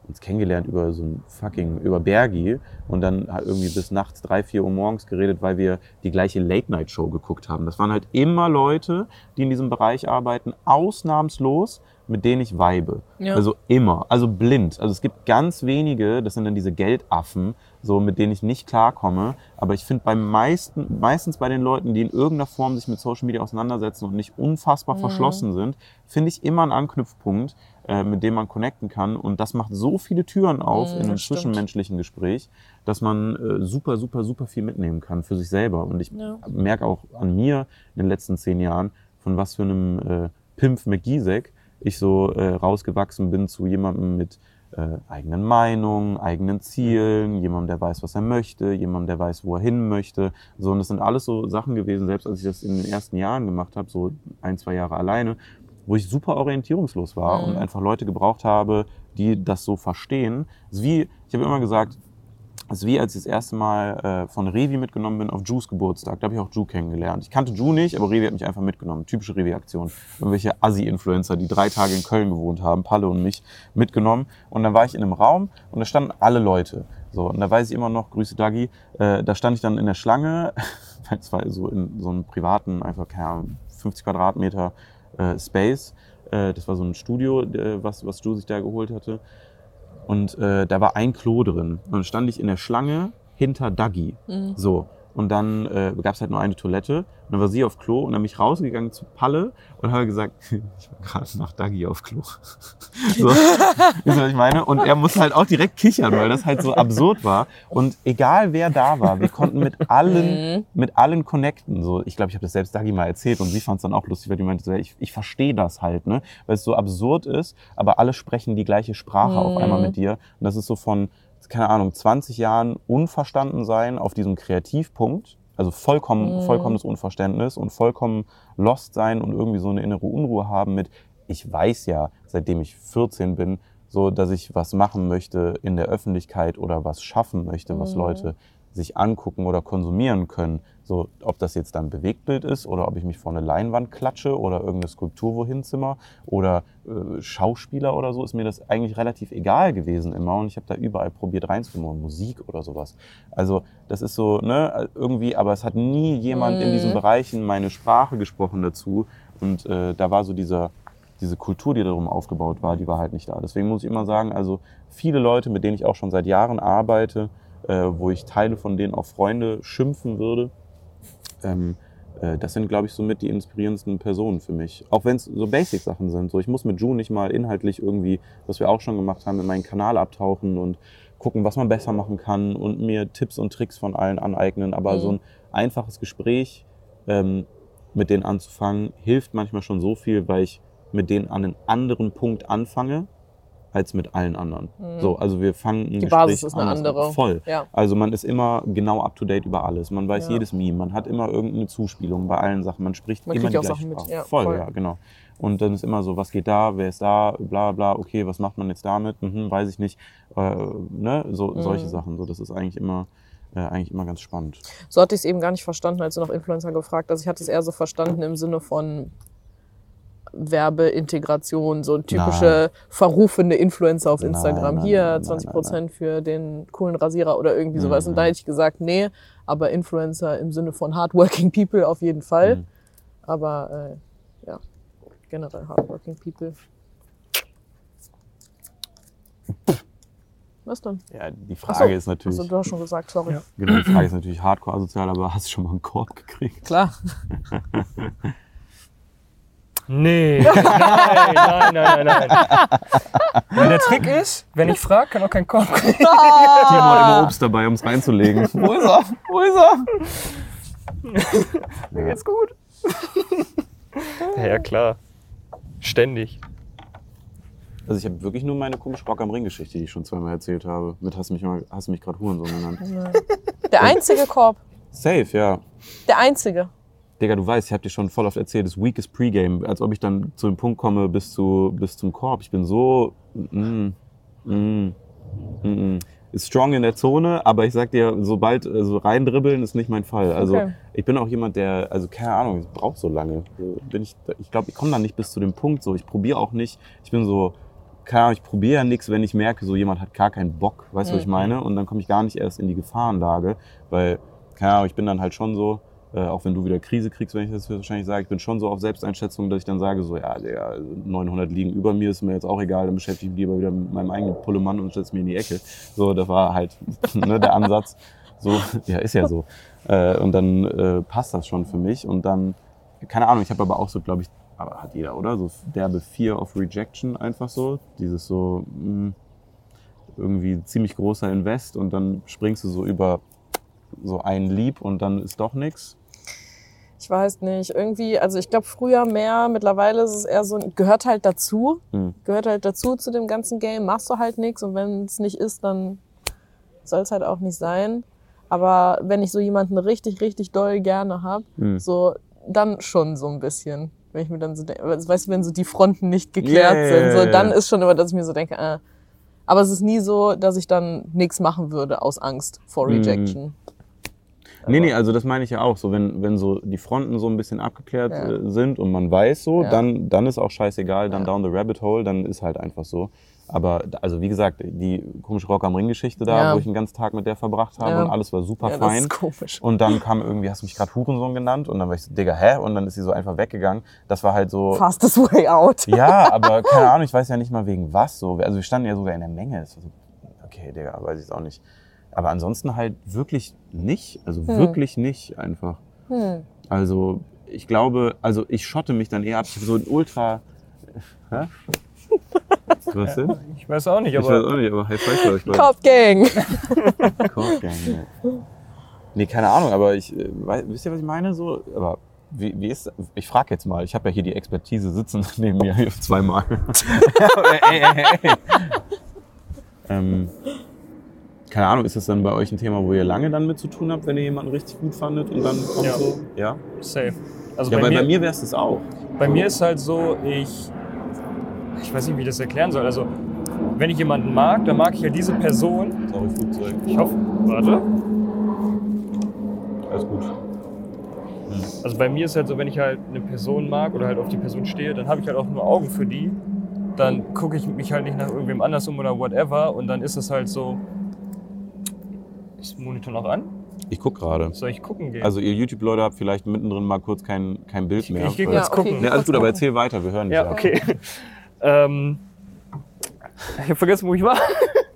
uns kennengelernt über so ein fucking, über Bergi und dann irgendwie bis nachts drei, vier Uhr morgens geredet, weil wir die gleiche Late-Night-Show geguckt haben. Das waren halt immer Leute, die in diesem Bereich arbeiten, ausnahmslos, mit denen ich weibe. Ja. Also immer, also blind. Also es gibt ganz wenige, das sind dann diese Geldaffen, so mit denen ich nicht klarkomme. Aber ich finde beim meisten, meistens bei den Leuten, die in irgendeiner Form sich mit Social Media auseinandersetzen und nicht unfassbar Mhm. verschlossen sind, finde ich immer einen Anknüpfpunkt, äh, mit dem man connecten kann. Und das macht so viele Türen auf Mhm, in einem stimmt. zwischenmenschlichen Gespräch, dass man äh, super, super, super viel mitnehmen kann für sich selber. Und ich Ja. merke auch an mir in den letzten zehn Jahren, von was für einem äh, Pimpf McGiesek ich so äh, rausgewachsen bin zu jemandem mit äh, eigenen Meinungen, eigenen Zielen, jemandem, der weiß, was er möchte, jemandem, der weiß, wo er hin möchte. So, und das sind alles so Sachen gewesen, selbst als ich das in den ersten Jahren gemacht habe, so ein, zwei Jahre alleine, wo ich super orientierungslos war Mhm. und einfach Leute gebraucht habe, die das so verstehen. Es ist wie, ich habe immer gesagt, es ist wie als ich das erste Mal äh, von Revi mitgenommen bin auf Ju's Geburtstag. Da habe ich auch Ju kennengelernt. Ich kannte Ju nicht, aber Revi hat mich einfach mitgenommen. Typische Revi-Aktion. Irgendwelche Assi-Influencer, die drei Tage in Köln gewohnt haben, Palle und mich, mitgenommen. Und dann war ich in einem Raum und da standen alle Leute. So, und da weiß ich immer noch, Grüße Dagi, äh, da stand ich dann in der Schlange, weil es war so in so einem privaten, einfach, keine Ahnung, 50 Quadratmeter äh, Space. Äh, das war so ein Studio, äh, was, was Ju sich da geholt hatte. Und äh, da war ein Klo drin. Und dann stand ich in der Schlange hinter Dagi. Mhm. So. Und dann äh, gab es halt nur eine Toilette. Und dann war sie auf Klo und dann bin ich rausgegangen zu Palle und habe gesagt, ich war gerade nach Dagi auf Klo. so, ihr, was ich meine? Und er musste halt auch direkt kichern, weil das halt so absurd war. Und egal wer da war, wir konnten mit allen, Mhm. mit allen connecten. So, ich glaube, ich habe das selbst Dagi mal erzählt und sie fand es dann auch lustig, weil die meinte, so, ja, ich, ich verstehe das halt, ne? Weil es so absurd ist, aber alle sprechen die gleiche Sprache auf Mhm. einmal mit dir. Und das ist so von, keine Ahnung, 20 Jahren unverstanden sein auf diesem Kreativpunkt. Also vollkommen, Mhm. vollkommenes Unverständnis und vollkommen lost sein und irgendwie so eine innere Unruhe haben mit, ich weiß ja, seitdem ich 14 bin, so, dass ich was machen möchte in der Öffentlichkeit oder was schaffen möchte, was Mhm. Leute sich angucken oder konsumieren können. So, ob das jetzt dann Bewegtbild ist oder ob ich mich vor eine Leinwand klatsche oder irgendeine Skulptur wohin zimmer oder äh, Schauspieler oder so, ist mir das eigentlich relativ egal gewesen immer und ich habe da überall probiert reinzukommen, Musik oder sowas. Also das ist so, ne, irgendwie, aber es hat nie jemand in diesen Mhm. Bereichen meine Sprache gesprochen dazu und äh, da war so dieser, diese Kultur, die darum aufgebaut war, die war halt nicht da. Deswegen muss ich immer sagen, also viele Leute, mit denen ich auch schon seit Jahren arbeite, äh, wo ich Teile von denen auf Freunde schimpfen würde, ähm, äh, das sind, glaube ich, somit die inspirierendsten Personen für mich. Auch wenn es so Basic-Sachen sind. So, ich muss mit Ju nicht mal inhaltlich irgendwie, was wir auch schon gemacht haben, in meinen Kanal abtauchen und gucken, was man besser machen kann und mir Tipps und Tricks von allen aneignen. Aber Mhm. so ein einfaches Gespräch ähm, mit denen anzufangen, hilft manchmal schon so viel, weil ich mit denen an einen anderen Punkt anfange als mit allen anderen. Mhm. So, also wir fangen ein Die Gespräch Basis ist eine andere. Voll. Ja. Also man ist immer genau up to date über alles. Man weiß Ja. jedes Meme, man hat immer irgendeine Zuspielung bei allen Sachen. Man spricht Man immer die auch gleiche Sachen mit, Sprache. ja, voll, voll. ja, genau. Und dann ist immer so, was geht da, wer ist da, bla bla, okay, was macht man jetzt damit? Mhm, weiß ich nicht. Äh, ne? so, Solche Mhm. Sachen. So, das ist eigentlich immer, äh, eigentlich immer ganz spannend. So hatte ich es eben gar nicht verstanden, als du nach Influencer gefragt hast. Ich hatte es eher so verstanden im Sinne von, Werbeintegration, so typische verrufene Influencer auf Nein, Instagram. nein, Hier nein, nein, 20 nein, Prozent für den coolen Rasierer oder irgendwie sowas. Und da hätte ich gesagt, nee, aber Influencer im Sinne von hardworking people auf jeden Fall. Mhm. Aber äh, ja, generell hardworking people. Was denn? Ja, die Frage so. ist natürlich, Also, du hast schon gesagt, sorry. Ja. genau, die Frage ist natürlich hardcore asozial, aber hast du schon mal einen Korb gekriegt? Klar. Nee, nein, nein, nein, nein, nein. Der Trick ist, wenn ich frage, kann auch kein Korb kriegen. Die haben halt immer Obst dabei, um es reinzulegen. Wo ist er? Wo ist er? Mir geht's gut. Ja, klar. Ständig. Also ich habe wirklich nur meine komische Rock am Ring Geschichte, die ich schon zweimal erzählt habe. Mit hast du mich mal, hast du mich gerade Hurensohn genannt. Der einzige Korb. Safe, ja. Der einzige. Digga, du weißt, ich habe dir schon voll oft erzählt, das weakest Pregame, als ob ich dann zu dem Punkt komme bis, zu, bis zum Korb. Ich bin so mm, mm, mm, mm. ist strong in der Zone, aber ich sag dir, sobald äh, so reindribbeln ist nicht mein Fall. Also Okay. ich bin auch jemand, der, also keine Ahnung, ich brauche so lange. Bin ich ich glaube, ich komme da nicht bis zu dem Punkt. So, ich probiere auch nicht. Ich bin so, keine Ahnung, ich probiere ja nichts, wenn ich merke, so jemand hat gar keinen Bock, weißt du, was ich Mhm. meine? Und dann komme ich gar nicht erst in die Gefahrenlage, weil, keine Ahnung, ich bin dann halt schon so, äh, auch wenn du wieder Krise kriegst, wenn ich das wahrscheinlich sage, ich bin schon so auf Selbsteinschätzung, dass ich dann sage, so, ja, Digga, 900 liegen über mir, ist mir jetzt auch egal, dann beschäftige ich mich lieber wieder mit meinem eigenen Pullemann und setze mich in die Ecke. So, das war halt ne, der Ansatz. So, ja, ist ja so. Äh, und dann äh, passt das schon für mich. Und dann, keine Ahnung, ich habe aber auch so, glaube ich, aber hat jeder, oder? So derbe Fear of Rejection einfach so. Dieses so, mh, irgendwie ziemlich großer Invest und dann springst du so über so ein Lieb und dann ist doch nix. Ich weiß nicht. Irgendwie, also ich glaube früher mehr, mittlerweile ist es eher so, gehört halt dazu. Hm. Gehört halt dazu zu dem ganzen Game. Machst du halt nichts und wenn es nicht ist, dann soll es halt auch nicht sein. Aber wenn ich so jemanden richtig, richtig doll gerne hab, Hm. so dann schon so ein bisschen. Wenn ich mir dann so denke, weißt du, wenn so die Fronten nicht geklärt ja, sind, so dann ist schon immer, dass ich mir so denke, äh. Aber es ist nie so, dass ich dann nichts machen würde aus Angst vor Hm. Rejection. Nee, nee, also das meine ich ja auch. So, wenn, wenn so die Fronten so ein bisschen abgeklärt Ja. äh, sind und man weiß so, Ja. dann, dann ist auch scheißegal, dann Ja. down the rabbit hole, dann ist halt einfach so. Aber also wie gesagt, die komische Rock am Ring Geschichte da, wo ich den ganzen Tag mit der verbracht habe und alles war super Ja, das fein. ist komisch. Und dann kam irgendwie, hast du mich gerade Hurensohn genannt? Und dann war ich so, Digga, hä? Und dann ist sie so einfach weggegangen. Das war halt so. Fastest way out. Ja, aber keine Ahnung, ich weiß ja nicht mal wegen was so. Also wir standen ja sogar in der Menge. Okay, Digga, weiß ich es auch nicht. Aber ansonsten halt wirklich nicht. Also Hm. wirklich nicht einfach. Hm. Also ich glaube, also ich schotte mich dann eher ab. Ich habe so ein Ultra. Hä? Was denn? Ich weiß auch nicht, Ich weiß aber auch nicht, aber High Five für euch beide. Cop Gang. Korkgang, ja. Nee, keine Ahnung, aber ich, äh, wei- wisst ihr, was ich meine? So, aber wie, wie ist, ich frage jetzt mal, ich habe ja hier die Expertise sitzen neben mir hier zweimal. ey, ey, ey, ey. Ähm, keine Ahnung, ist das dann bei euch ein Thema, wo ihr lange dann mit zu tun habt, wenn ihr jemanden richtig gut fandet und dann kommt Ja. so? Ja? safe. Also Ja, bei, mir, bei mir wäre es das auch. bei mir ist halt so, ich, ich weiß nicht, wie ich das erklären soll. Also, wenn ich jemanden mag, dann mag ich ja diese Person. Sorry, Flugzeug. Ich hoffe, warte. Alles gut. Also bei mir ist halt so, wenn ich halt eine Person mag oder halt auf die Person stehe, dann habe ich halt auch nur Augen für die. Dann gucke ich mich halt nicht nach irgendwem anders um oder whatever. Und dann ist es halt so. Ist Monitor noch an? Ich guck gerade. Soll ich gucken gehen? Also ihr YouTube-Leute habt vielleicht mittendrin mal kurz kein, kein Bild mehr. ich gehe kurz Ja, okay. gucken. Nee, alles gut, aber erzähl weiter, wir hören dich Ja, okay. ähm, ich habe vergessen, wo ich war.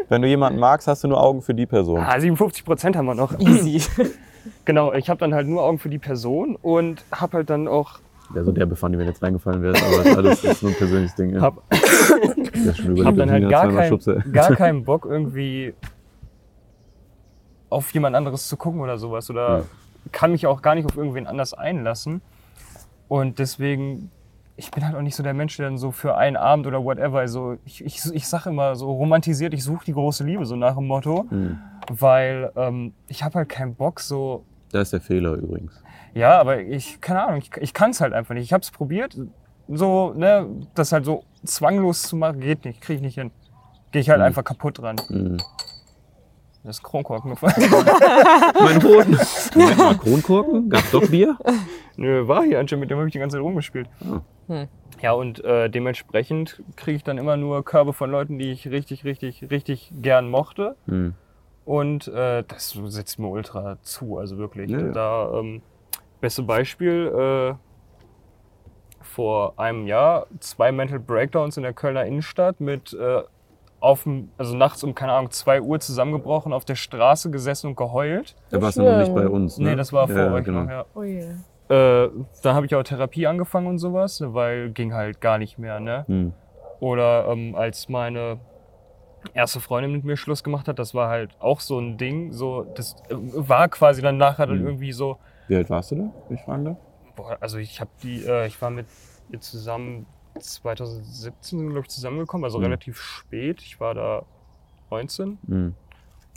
Wenn du jemanden magst, hast du nur Augen für die Person. Ah, 57 Prozent haben wir noch. Easy. Genau, ich habe dann halt nur Augen für die Person und habe halt dann auch Ja, so der befand, wenn jetzt reingefallen wäre, aber das ist alles ist nur ein persönliches Ding. Ja. hab, überlebt, hab dann halt gar, kein, gar keinen Bock irgendwie auf jemand anderes zu gucken oder sowas oder Ja. kann mich auch gar nicht auf irgendwen anders einlassen und deswegen ich bin halt auch nicht so der Mensch, der dann so für einen Abend oder whatever, also ich, ich, ich sage immer so romantisiert, ich suche die große Liebe, so nach dem Motto, Hm. weil ähm, ich habe halt keinen Bock so Da ist der Fehler übrigens. Ja, aber ich, keine Ahnung, ich, ich kann es halt einfach nicht. Ich habe es probiert, so, ne, das halt so zwanglos zu machen, geht nicht, kriege ich nicht hin. Gehe ich halt Mhm. einfach kaputt dran. Hm. Das ist Kronkorken gefallen. Mein Boden. Moment mal, Kronkorken? Gab's doch Bier? Nö, war hier anscheinend, mit dem habe ich die ganze Zeit rumgespielt. Ah. Hm. Ja, und äh, dementsprechend kriege ich dann immer nur Körbe von Leuten, die ich richtig, richtig, richtig gern mochte. Hm. Und äh, das setzt mir ultra zu, also wirklich. Ja, ja. Da, ähm, beste Beispiel, äh, vor einem Jahr zwei Mental Breakdowns in der Kölner Innenstadt mit äh, auf dem, also nachts um, keine Ahnung, zwei Uhr zusammengebrochen, auf der Straße gesessen und geheult. Da warst du noch nicht bei uns, ne? Nee, das war vor Ja, euch genau. noch, ja. Oh je. Äh, da habe ich auch Therapie angefangen und sowas, weil ging halt gar nicht mehr, ne? Hm. Oder ähm, als meine erste Freundin mit mir Schluss gemacht hat, das war halt auch so ein Ding. So, das äh, war quasi dann nachher dann Mhm. irgendwie so, Wie alt warst du da, ich fragen darf? boah, also ich habe die, äh, ich war mit ihr zusammen 2017 glaube ich zusammengekommen, also Mhm. relativ spät. Ich war da 19 Hm.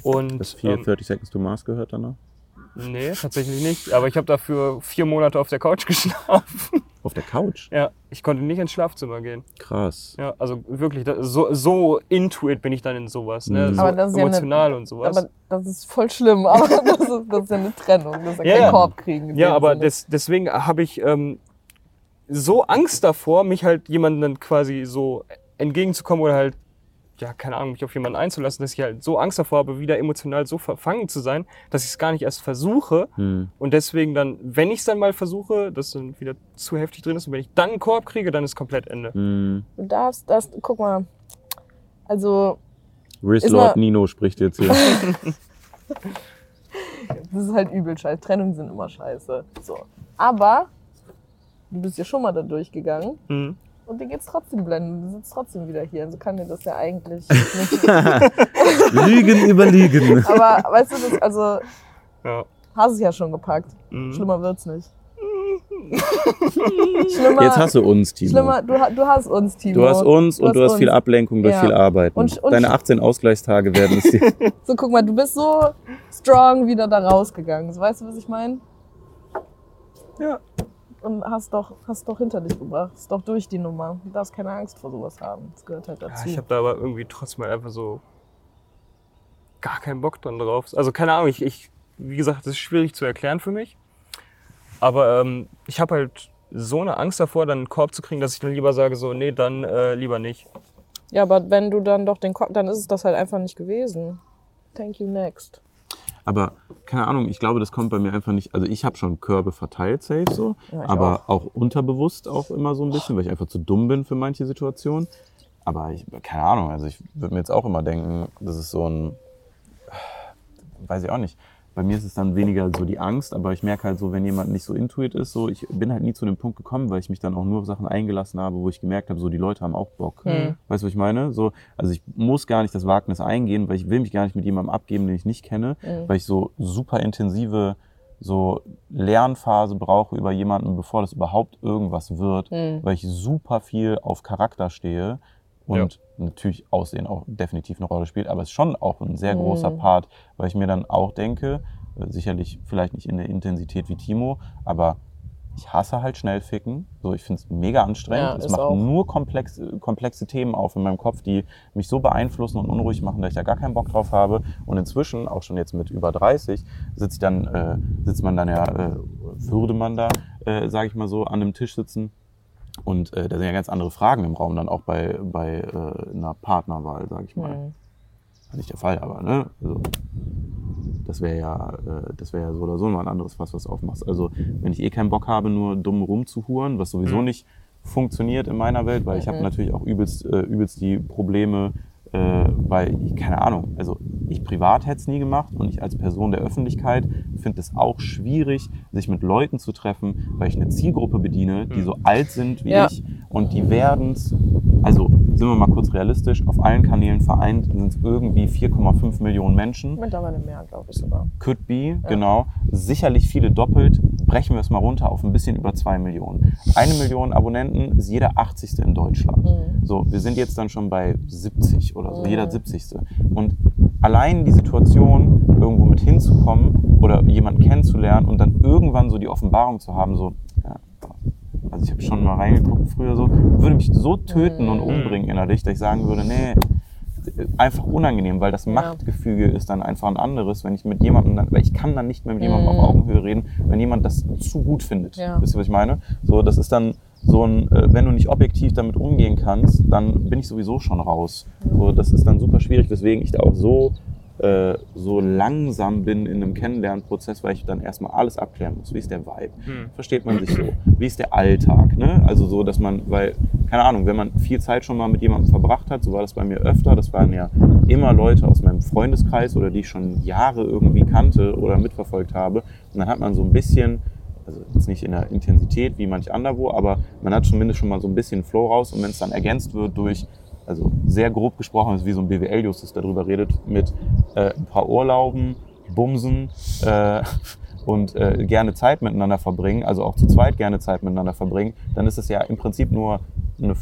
und Hast du viel ähm, 30 Seconds to Mars gehört danach? nee, tatsächlich nicht. Aber ich habe dafür vier Monate auf der Couch geschlafen. Auf der Couch? ja, ich konnte nicht ins Schlafzimmer gehen. Krass. Ja, also wirklich, so, so into it bin ich dann in sowas, ne? Mhm. So Aber das ist ja eine- emotional und sowas. Aber das ist voll schlimm. Aber das ist, das ist ja eine Trennung. Das ist ja, Ja, kein ja. Korb kriegen. Ja, aber des, deswegen habe ich ähm, so Angst davor, mich halt jemandem dann quasi so entgegenzukommen oder halt, ja, keine Ahnung, mich auf jemanden einzulassen, dass ich halt so Angst davor habe, wieder emotional so verfangen zu sein, dass ich es gar nicht erst versuche. Hm. Und deswegen dann, wenn ich es dann mal versuche, dass dann wieder zu heftig drin ist und wenn ich dann einen Korb kriege, dann ist komplett Ende. Hm. Du darfst das, guck mal. Also, Riz Ist Lord mal- Nino spricht jetzt hier. das ist halt übel scheiße. Trennungen sind immer scheiße. So. Aber, du bist ja schon mal da durchgegangen. Mhm. Und dir geht's trotzdem blenden. Du sitzt trotzdem wieder hier. Also kann dir das ja eigentlich nicht. Lügen über Lügen. Aber weißt du, das, also, Ja. hast es ja schon gepackt. Mhm. Schlimmer wird's nicht. Schlimmer, Jetzt hast du uns, Timo. schlimmer du, du hast uns, Timo. Du hast uns und du hast viel Ablenkung durch Ja. viel Arbeiten. Und- und- Deine 18 Ausgleichstage werden es dir. So, guck mal, du bist so strong wieder da rausgegangen. So, weißt du, was ich meine? Ja. Und hast doch, hast doch hinter dich gebracht. Ist doch durch die Nummer. Du darfst keine Angst vor sowas haben. Das gehört halt Ja, dazu. ich habe da aber irgendwie trotzdem halt einfach so gar keinen Bock dran drauf. Also keine Ahnung, ich, ich wie gesagt, das ist schwierig zu erklären für mich. Aber ähm, ich habe halt so eine Angst davor, dann einen Korb zu kriegen, dass ich dann lieber sage so, nee, dann äh, lieber nicht. ja, aber wenn du dann doch den Kopf, dann ist es das halt einfach nicht gewesen. Thank you next. Aber keine Ahnung, ich glaube, das kommt bei mir einfach nicht. Also ich habe schon Körbe verteilt, safe so, Ja, aber auch. unterbewusst auch immer so ein bisschen, weil ich einfach zu dumm bin für manche Situationen. Aber ich, keine Ahnung, also ich würde mir jetzt auch immer denken, das ist so ein, weiß ich auch nicht. Bei mir ist es dann weniger so die Angst, aber ich merke halt so, wenn jemand nicht so intuit ist, so ich bin halt nie zu dem Punkt gekommen, weil ich mich dann auch nur auf Sachen eingelassen habe, wo ich gemerkt habe, so die Leute haben auch Bock. Mhm. Weißt du, was ich meine? So, also ich muss gar nicht das Wagnis eingehen, weil ich will mich gar nicht mit jemandem abgeben, den ich nicht kenne, Mhm. weil ich so super intensive so Lernphase brauche über jemanden, bevor das überhaupt irgendwas wird, Mhm. weil ich super viel auf Charakter stehe und natürlich Aussehen auch definitiv eine Rolle spielt, aber es ist schon auch ein sehr großer Mhm. Part, weil ich mir dann auch denke, äh, sicherlich vielleicht nicht in der Intensität wie Timo, aber ich hasse halt schnell ficken. So, ich finde es mega anstrengend. Ja, es macht auch. nur komplex, komplexe Themen auf in meinem Kopf, die mich so beeinflussen und unruhig machen, dass ich da gar keinen Bock drauf habe. Und inzwischen, auch schon jetzt mit über 30, sitzt dann, äh, sitzt man dann ja, äh, würde man da, äh, sage ich mal so, an einem Tisch sitzen. Und äh, da sind ja ganz andere Fragen im Raum, dann auch bei, bei äh, einer Partnerwahl, sage ich mal. Mhm. Nicht der Fall, aber ne? Also, das wäre ja, äh, das wäre ja so oder so mal ein anderes Fass, was du aufmachst. Also, wenn ich eh keinen Bock habe, nur dumm rumzuhuren, was sowieso Mhm. nicht funktioniert in meiner Welt, weil ich habe Mhm. natürlich auch übelst, äh, übelst die Probleme, äh, weil ich, keine Ahnung, also ich privat hätte es nie gemacht und ich als Person der Öffentlichkeit finde es auch schwierig, sich mit Leuten zu treffen, weil ich eine Zielgruppe bediene, die Mhm. so alt sind wie Ja. ich und die werden es, also sind wir mal kurz realistisch, auf allen Kanälen vereint sind es irgendwie 4,5 Millionen Menschen. Mittlerweile mehr, glaube ich sogar. Could be, genau. Sicherlich viele doppelt. Brechen wir es mal runter auf ein bisschen über zwei Millionen. Eine Million Abonnenten ist jeder 80. in Deutschland. Mhm. So, wir sind jetzt dann schon bei 70 oder so, Mhm. jeder 70. Und allein die Situation, irgendwo mit hinzukommen oder jemanden kennenzulernen und dann irgendwann so die Offenbarung zu haben, so, ja, also ich habe schon mal reingeguckt früher so, würde mich so töten und Mhm. umbringen innerlich, dass ich sagen würde, nee, einfach unangenehm, weil das Machtgefüge ist dann einfach ein anderes, wenn ich mit jemandem dann, weil ich kann dann nicht mehr mit jemandem auf Augenhöhe reden, wenn jemand das zu gut findet. Mhm. Ja. Wisst ihr, was ich meine? So, das ist dann so ein, äh, wenn du nicht objektiv damit umgehen kannst, dann bin ich sowieso schon raus. So, das ist dann super schwierig, weswegen ich da auch so äh, so langsam bin in einem Kennenlernprozess, weil ich dann erstmal alles abklären muss. Wie ist der Vibe? Hm. Versteht man sich so? Wie ist der Alltag? Ne? Also so, dass man, weil, keine Ahnung, wenn man viel Zeit schon mal mit jemandem verbracht hat, so war das bei mir öfter, das waren ja immer Leute aus meinem Freundeskreis oder die ich schon Jahre irgendwie kannte oder mitverfolgt habe. Und dann hat man so ein bisschen, also jetzt nicht in der Intensität wie manch anderwo, aber man hat zumindest schon mal so ein bisschen Flow raus und wenn es dann ergänzt wird durch also sehr grob gesprochen, ist wie so ein BWL-Justus darüber redet, mit äh, ein paar Urlauben, Bumsen äh, und äh, gerne Zeit miteinander verbringen, also auch zu zweit gerne Zeit miteinander verbringen, dann ist es ja im Prinzip nur eine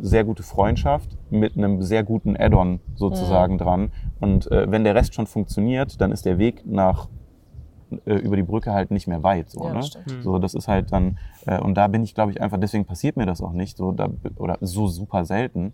sehr gute Freundschaft mit einem sehr guten Add-on sozusagen dran. Und äh, wenn der Rest schon funktioniert, dann ist der Weg nach äh, über die Brücke halt nicht mehr weit. So, Ja, ne? stimmt. So, das ist halt dann, äh, und da bin ich, glaube ich, einfach, deswegen passiert mir das auch nicht, so, da, oder so super selten,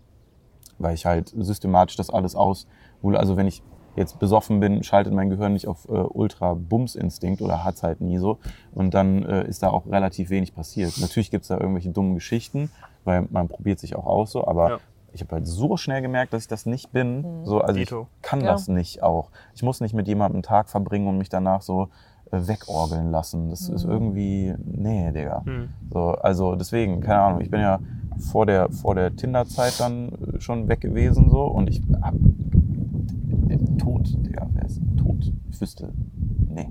weil ich halt systematisch das alles aus, also wenn ich jetzt besoffen bin, schaltet mein Gehirn nicht auf äh, Ultra-Bums-Instinkt oder hat's halt nie so. Und dann äh, ist da auch relativ wenig passiert. Natürlich gibt's da irgendwelche dummen Geschichten, weil man probiert sich auch aus so, aber Ja. Ich habe halt so schnell gemerkt, dass ich das nicht bin. So, also ich Dito. kann Ja. das nicht auch. Ich muss nicht mit jemandem einen Tag verbringen und mich danach so äh, wegorgeln lassen. Das ist irgendwie, nee, Digga. Hm. So, also deswegen, keine Ahnung, ich bin ja vor der, vor der Tinder-Zeit dann äh, schon weg gewesen so und ich hab äh, tot, Digga, wer ist tot? Ich wüsste, nee,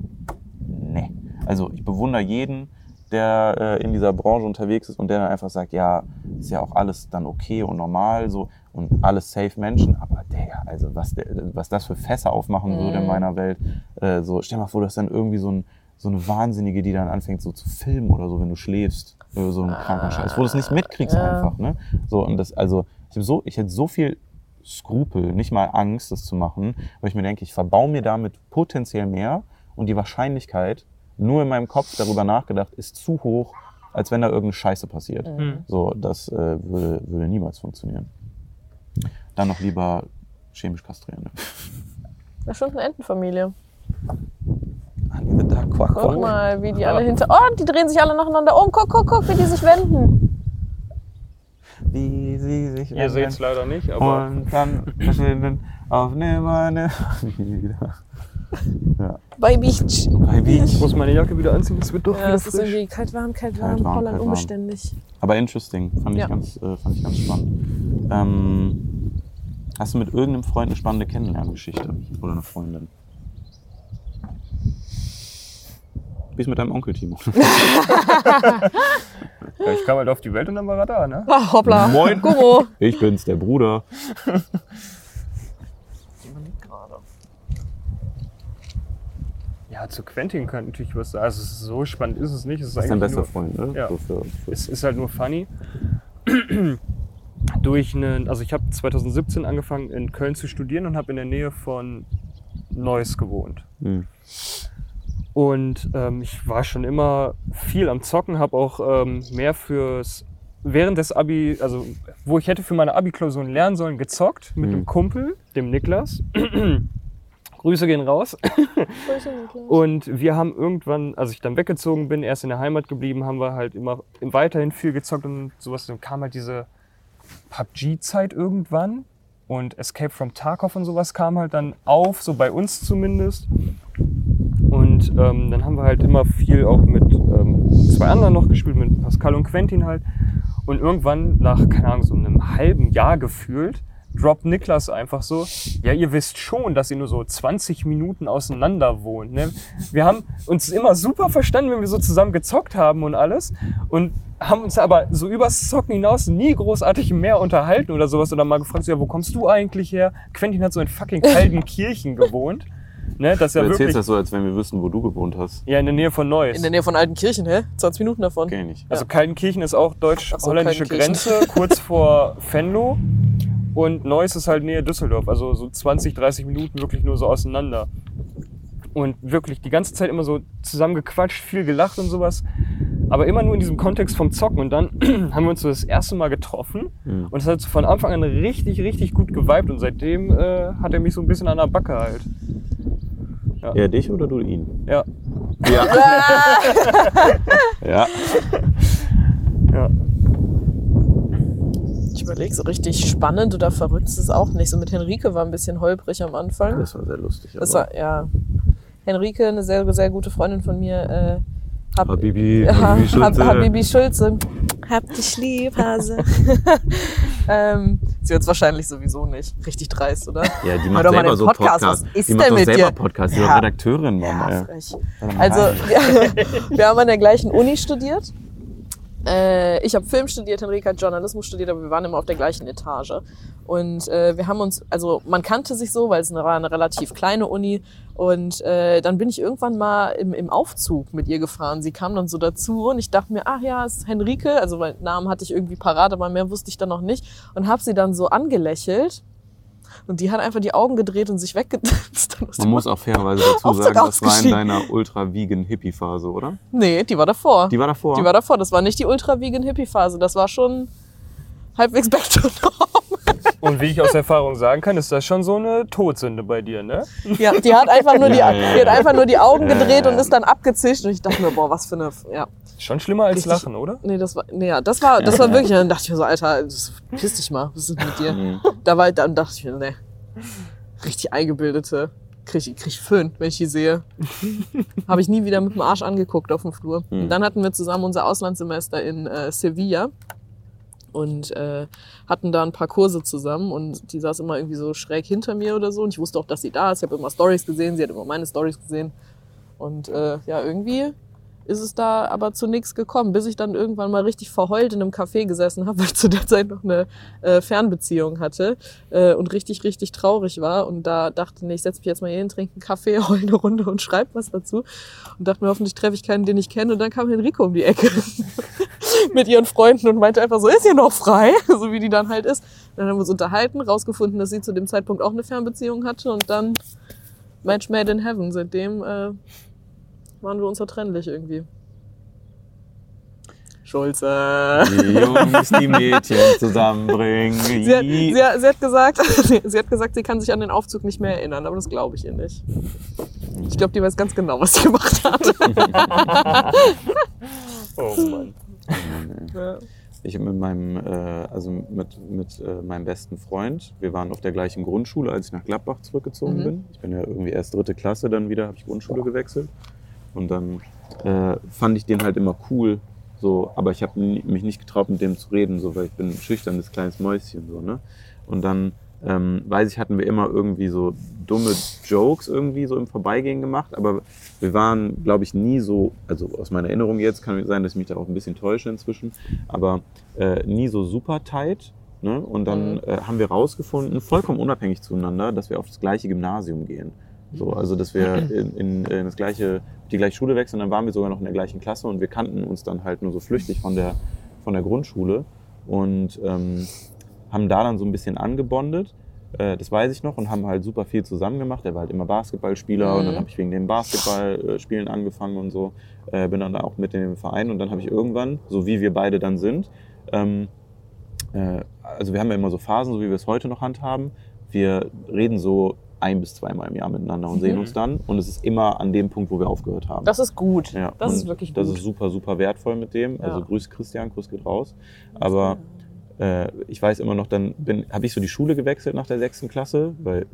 nee. Also ich bewundere jeden, der äh, in dieser Branche unterwegs ist und der dann einfach sagt, ja, ist ja auch alles dann okay und normal so und alles safe Menschen, aber Digga, also was, der, was das für Fässer aufmachen würde in Mhm. meiner Welt, äh, so stell mal vor, du hast dann irgendwie so ein so eine Wahnsinnige, die dann anfängt so zu filmen oder so, wenn du schläfst, oder so ein kranker Scheiß, wo du es nicht mitkriegst Ja. einfach, ne? So und das, also ich habe so, ich hätte so viel Skrupel, nicht mal Angst, das zu machen, weil ich mir denke, ich verbau mir damit potenziell mehr und die Wahrscheinlichkeit, nur in meinem Kopf darüber nachgedacht, ist zu hoch, als wenn da irgendeine Scheiße passiert. Hm. So, das äh, würde, würde niemals funktionieren. Dann noch lieber chemisch kastrieren. Ne? Das ist schon eine Entenfamilie. Honey the Duck, quack, Guck mal, wie die alle hinter. Oh, die drehen sich alle nacheinander um. Guck, guck, guck, wie die sich wenden. Wie sie sich Ihr seht es leider nicht, aber und dann verschwinden auf nimmer nimmer wieder. Ja. Bei Beach. Bei ich Beach. muss meine Jacke wieder anziehen, es wird doch Ja, wieder es ist irgendwie kalt, warm, kalt, warm. Kalt, warm, Holland kalt, warm. unbeständig. Aber interesting, fand, Ja. ich, ganz, äh, fand ich ganz spannend. Ähm, hast du mit irgendeinem Freund eine spannende Kennenlerngeschichte? Oder eine Freundin? Wie ist mit deinem Onkel, Timo? Ja, ich kam halt auf die Welt und dann war er da, ne? Ah, hoppla. Moin. Gummo. Ich bin's, der Bruder. Ja, zu Quentin könnte natürlich was sagen. Also so spannend ist es nicht. Es ist, ist eigentlich bester nur, Freund, ne? Ja. So für, für Es ist halt nur funny. Durch einen, also ich habe 2017 angefangen in Köln zu studieren und habe in der Nähe von Neuss gewohnt. Hm. Und ähm, ich war schon immer viel am Zocken, habe auch ähm, mehr fürs während des Abi, also wo ich hätte für meine Abi-Klausuren lernen sollen, gezockt mit Mhm. einem Kumpel, dem Niklas. Grüße gehen raus. Und wir haben irgendwann, als ich dann weggezogen bin, erst in der Heimat geblieben, haben wir halt immer weiterhin viel gezockt und sowas. Dann kam halt diese PUBG-Zeit irgendwann und Escape from Tarkov und sowas kam halt dann auf, so bei uns zumindest. Und ähm, dann haben wir halt immer viel auch mit ähm, zwei anderen noch gespielt, mit Pascal und Quentin halt. Und irgendwann, nach, keine Ahnung, so einem halben Jahr gefühlt, droppt Niklas einfach so, ja, ihr wisst schon, dass ihr nur so 20 Minuten auseinander wohnt. Ne? Wir haben uns immer super verstanden, wenn wir so zusammen gezockt haben und alles. Und haben uns aber so übers Zocken hinaus nie großartig mehr unterhalten oder sowas. Oder mal gefragt, so, ja, wo kommst du eigentlich her? Quentin hat so in fucking Kaltenkirchen gewohnt. Ne? Das ist Du ja erzählst wirklich... das so, als wenn wir wüssten, wo du gewohnt hast. Ja, in der Nähe von Neuss. In der Nähe von Altenkirchen, hä? 20 Minuten davon. Kenn ich nicht. Also Kaltenkirchen ist auch deutsch-holländische so. Grenze, kurz vor Venlo. Und Neuss ist halt Nähe Düsseldorf, also so 20, 30 Minuten wirklich nur so auseinander. Und wirklich die ganze Zeit immer so zusammen gequatscht, viel gelacht und sowas. aber immer nur in diesem Kontext vom Zocken. Und dann haben wir uns so das erste Mal getroffen Mhm. und es hat so von Anfang an richtig, richtig gut geweibt und seitdem äh, hat er mich so ein bisschen an der Backe halt. Eher dich oder du ihn? Ja. Ja. ja. Ja. Überlege, so richtig spannend oder verrückt ist es auch nicht. So mit Henrike war ein bisschen holprig am Anfang. Das war sehr lustig. Das war, ja. Henrike, eine sehr, sehr gute Freundin von mir, äh, hab, Habibi, Habibi Schulze. Hab, Habibi Schulze. Hab dich lieb, Hase. ähm, sie hört wahrscheinlich sowieso nicht. Richtig dreist, oder? Ja, die macht selber so Podcast. Podcast. Was ist die macht denn doch mit selber dir? Podcast. Die ist Ja. Redakteurin, Mann. Ja, frech. Also, wir, wir haben an der gleichen Uni studiert. Äh, ich habe Film studiert, Henrike hat Journalismus studiert, aber wir waren immer auf der gleichen Etage. Und äh, wir haben uns, also man kannte sich so, weil es war eine relativ kleine Uni. Und äh, dann bin ich irgendwann mal im, im Aufzug mit ihr gefahren. Sie kam dann so dazu und ich dachte mir, ach ja, es ist Henrike. Also weil Namen hatte ich irgendwie parat, aber mehr wusste ich dann noch nicht. Und habe sie dann so angelächelt. Und die hat einfach die Augen gedreht und sich weggedrückt. Man muss auch fairerweise dazu sagen, das war in deiner ultra-vegan-Hippie-Phase, oder? Nee, die war davor. Die war davor. Die war davor. Das war nicht die ultra-vegan-Hippie-Phase. Das war schon halbwegs back to norm. Und wie ich aus Erfahrung sagen kann, ist das schon so eine Todsünde bei dir, ne? Ja, die hat einfach nur, die, die hat einfach nur die Augen gedreht ja, und ist dann abgezischt. Und ich dachte mir, boah, was für eine. Ja. Schon schlimmer als Richtig. Lachen, oder? Nee, das war. Nee, ja, das war, das war wirklich. Dann dachte ich mir so, Alter, das, piss dich mal. Was ist denn mit dir? Mhm. Da war, dann dachte ich mir, nee. Richtig eingebildete. Krieg, ich- krieg ich Föhn, wenn ich die sehe. Habe ich nie wieder mit dem Arsch angeguckt auf dem Flur. Mhm. Und dann hatten wir zusammen unser Auslandssemester in äh, Sevilla und äh, hatten da ein paar Kurse zusammen und die saß immer irgendwie so schräg hinter mir oder so und ich wusste auch, dass sie da ist. Ich habe immer Stories gesehen, sie hat immer meine Stories gesehen und äh, ja, irgendwie ist es da aber zu nichts gekommen, bis ich dann irgendwann mal richtig verheult in einem Café gesessen habe, weil ich zu der Zeit noch eine äh, Fernbeziehung hatte äh, und richtig, richtig traurig war. Und da dachte ich, ich setze mich jetzt mal hin, trinke einen Kaffee, heul eine Runde und schreibe was dazu. Und dachte mir, hoffentlich treffe ich keinen, den ich kenne. Und dann kam Henrico um die Ecke mit ihren Freunden und meinte einfach so, ist hier noch frei? so wie die dann halt ist. Dann haben wir uns unterhalten, rausgefunden, dass sie zu dem Zeitpunkt auch eine Fernbeziehung hatte und dann Match made in heaven. Seitdem äh, waren wir unzertrennlich irgendwie. Schulze. Die Jungs, die Mädchen zusammenbringen. Sie hat, sie, hat, sie hat gesagt, sie hat gesagt, sie kann sich an den Aufzug nicht mehr erinnern, aber das glaube ich ihr nicht. Ich glaube, die weiß ganz genau, was sie gemacht hat. Oh Mann. Ja. Ich mit meinem, äh, also mit, mit äh, meinem besten Freund, wir waren auf der gleichen Grundschule, als ich nach Gladbach zurückgezogen Mhm. bin. Ich bin ja irgendwie erst dritte Klasse, dann wieder habe ich Grundschule gewechselt. Und dann äh, fand ich den halt immer cool, so, aber ich habe mich nicht getraut, mit dem zu reden, so, weil ich bin ein schüchternes kleines Mäuschen, so, ne? Und dann, ähm, weiß ich, hatten wir immer irgendwie so dumme Jokes irgendwie so im Vorbeigehen gemacht, aber wir waren, glaube ich, nie so, also aus meiner Erinnerung jetzt kann sein, dass ich mich da auch ein bisschen täusche inzwischen, aber äh, nie so super tight. Ne? Und dann Mhm. äh, haben wir rausgefunden, vollkommen unabhängig zueinander, dass wir auf das gleiche Gymnasium gehen. So, also dass wir in, in, in das gleiche, die gleiche Schule wechseln, dann waren wir sogar noch in der gleichen Klasse und wir kannten uns dann halt nur so flüchtig von der, von der Grundschule und ähm, haben da dann so ein bisschen angebondet. Äh, das weiß ich noch und haben halt super viel zusammen gemacht. Er war halt immer Basketballspieler und dann Mhm. habe ich wegen dem Basketballspielen angefangen und so. Äh, bin dann da auch mit in dem Verein und dann habe ich irgendwann, so wie wir beide dann sind, ähm, äh, also wir haben ja immer so Phasen, so wie wir es heute noch handhaben. Wir reden so ein bis zweimal im Jahr miteinander und sehen Mhm. uns dann. Und es ist immer an dem Punkt, wo wir aufgehört haben. Das ist gut. ja, das und ist wirklich Das gut. ist super, super wertvoll mit dem. Also Ja. grüß Christian, Kuss geht raus. Aber äh, ich weiß immer noch, dann habe ich so die Schule gewechselt nach der sechsten Klasse, weil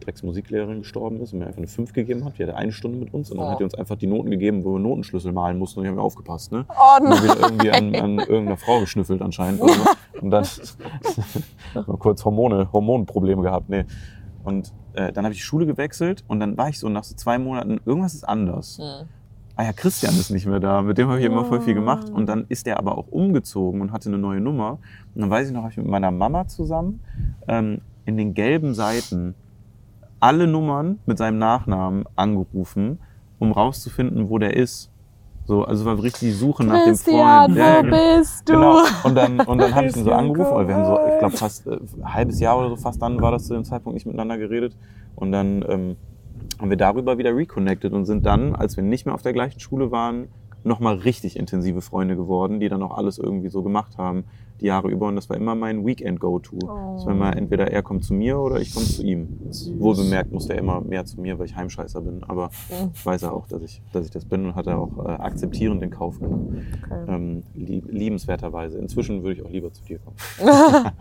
Drecks Musiklehrerin gestorben ist und mir einfach eine 5 gegeben hat. Die hatte eine Stunde mit uns und dann Oh. hat die uns einfach die Noten gegeben, wo wir Notenschlüssel malen mussten und die haben wir aufgepasst. Ne? Oh Und dann nein. wieder irgendwie an, an irgendeiner Frau geschnüffelt anscheinend. Und dann mal kurz Hormone, Hormonprobleme gehabt. Nee. Und äh, dann habe ich die Schule gewechselt und dann war ich so nach so zwei Monaten, irgendwas ist anders. Hm. Ah ja, Christian ist nicht mehr da, mit dem habe ich immer voll viel gemacht. Und dann ist der aber auch umgezogen und hatte eine neue Nummer. Und dann weiß ich noch, habe ich mit meiner Mama zusammen ähm, in den gelben Seiten alle Nummern mit seinem Nachnamen angerufen, um rauszufinden, wo der ist. So, also war richtig die Suche nach dem Christian, Freund. Ja, wo genau. bist du? Genau. Und dann, und dann habe ich ihn so Christian, angerufen, weil wir haben so, ich glaube, fast äh, ein halbes Jahr oder so fast dann war das zu dem Zeitpunkt nicht miteinander geredet. Und dann ähm, haben wir darüber wieder reconnected und sind dann, als wir nicht mehr auf der gleichen Schule waren, nochmal richtig intensive Freunde geworden, die dann auch alles irgendwie so gemacht haben, die Jahre über. Und das war immer mein Weekend-Go-To. Oh. Das war immer entweder er kommt zu mir oder ich komme zu ihm. Süß. Wohlbemerkt musste er immer mehr zu mir, weil ich Heimscheißer bin. Aber Mhm. weiß er auch, dass ich, dass ich das bin und hat er auch äh, akzeptierend in Kauf genommen. Okay. Ähm, lieb, liebenswerterweise. Inzwischen würde ich auch lieber zu dir kommen.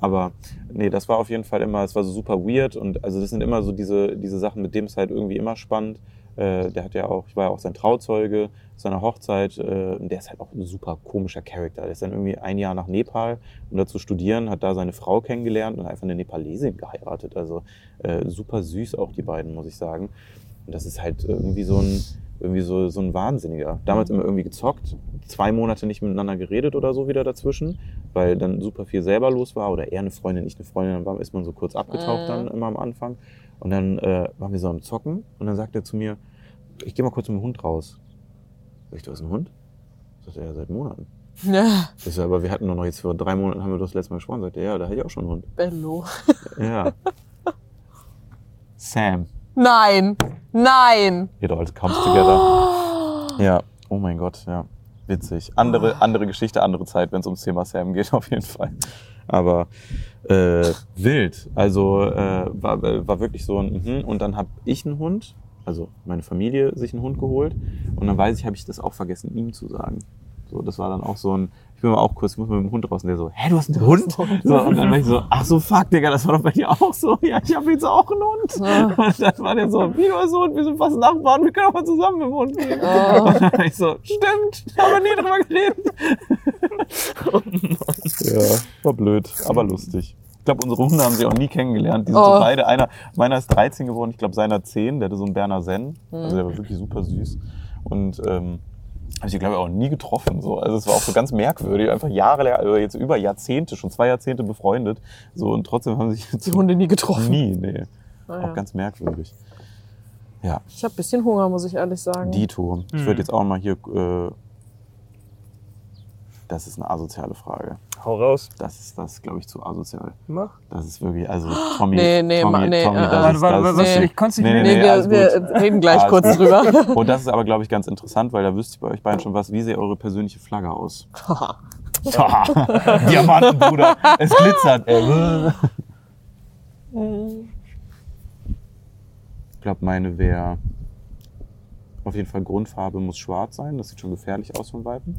Aber nee, das war auf jeden Fall immer, es war so super weird und also das sind immer so diese, diese Sachen, mit dem es halt irgendwie immer spannend. Äh, der hat ja auch, ich war ja auch sein Trauzeuge seiner Hochzeit äh, und der ist halt auch ein super komischer Charakter. Der ist dann irgendwie ein Jahr nach Nepal, um da zu studieren, hat da seine Frau kennengelernt und einfach eine Nepalesin geheiratet. Also äh, super süß auch die beiden, muss ich sagen. Und das ist halt irgendwie so ein, irgendwie so, so ein Wahnsinniger. Damals immer irgendwie gezockt, zwei Monate nicht miteinander geredet oder so wieder dazwischen, weil dann super viel selber los war oder er eine Freundin, nicht eine Freundin, dann war, ist man so kurz abgetaucht Mhm. dann immer am Anfang. Und dann äh, waren wir so am Zocken und dann sagt er zu mir, ich gehe mal kurz mit dem Hund raus. Sag ich, du hast einen Hund? Sagt er, ja, seit Monaten. Ja, Ich so, aber wir hatten doch noch jetzt vor drei Monaten haben wir das letzte Mal gesprochen. Sagt er, ja, da hätte ich auch schon einen Hund. Bello. Ja. Sam. Nein, nein. It all comes together. Ja, oh mein Gott, ja. Witzig. Andere, andere Geschichte, andere Zeit, wenn es ums Thema Sam geht, auf jeden Fall. Aber äh, wild. Also äh, war, war wirklich so ein mhm. Und dann habe ich einen Hund, also meine Familie sich einen Hund geholt. Und dann weiß ich, habe ich das auch vergessen, ihm zu sagen. So, das war dann auch so ein, bin mal auch kurz, ich muss mal mit dem Hund raus und der so, hä, du hast einen Hund? So, und dann war ich so, ach so, fuck, Digga, das war doch bei dir auch so. Ja, ich habe jetzt auch einen Hund. Und dann war der so, wie du hast einen Hund, wir sind fast Nachbarn, wir können auch mal zusammen mit dem Hund gehen. Oh. Und dann war ich so, stimmt, haben wir nie drüber geredet. Ja, war blöd, aber lustig. Ich glaube, unsere Hunde haben sie auch nie kennengelernt. Die sind so Oh. beide, einer, meiner ist 13 geworden, ich glaube, seiner 10, der hatte so einen Berner Zen. Also der war wirklich super süß. Und ähm, habe ich, glaube ich, auch nie getroffen. So. Also es war auch so ganz merkwürdig, einfach Jahre, also jetzt über Jahrzehnte, schon zwei Jahrzehnte befreundet. So, und trotzdem haben sich Die Hunde nie getroffen. nie, nee. Naja. Auch ganz merkwürdig. Ja, Ich habe ein bisschen Hunger, muss ich ehrlich sagen. Dito. Ich Hm. würde jetzt auch mal hier. Äh, das ist eine asoziale Frage. Hau raus. Das ist, das glaube ich, zu asozial. Mach. Das ist wirklich, also Tommy. Nee, nee, Tommy, nee, Tommy, äh, das Warte, ist, warte, das ist, ich konnte Nee, nicht nee, Nee, nee, wir, wir reden gleich Alles kurz gut. drüber. Und das ist aber, glaube ich, ganz interessant, weil da wüsste ich bei euch beiden schon was. Wie sieht eure persönliche Flagge aus? Diamanten, Bruder. Es glitzert. ey. Ich glaube, meine wäre auf jeden Fall Grundfarbe muss schwarz sein. Das sieht schon gefährlich aus von Weitem.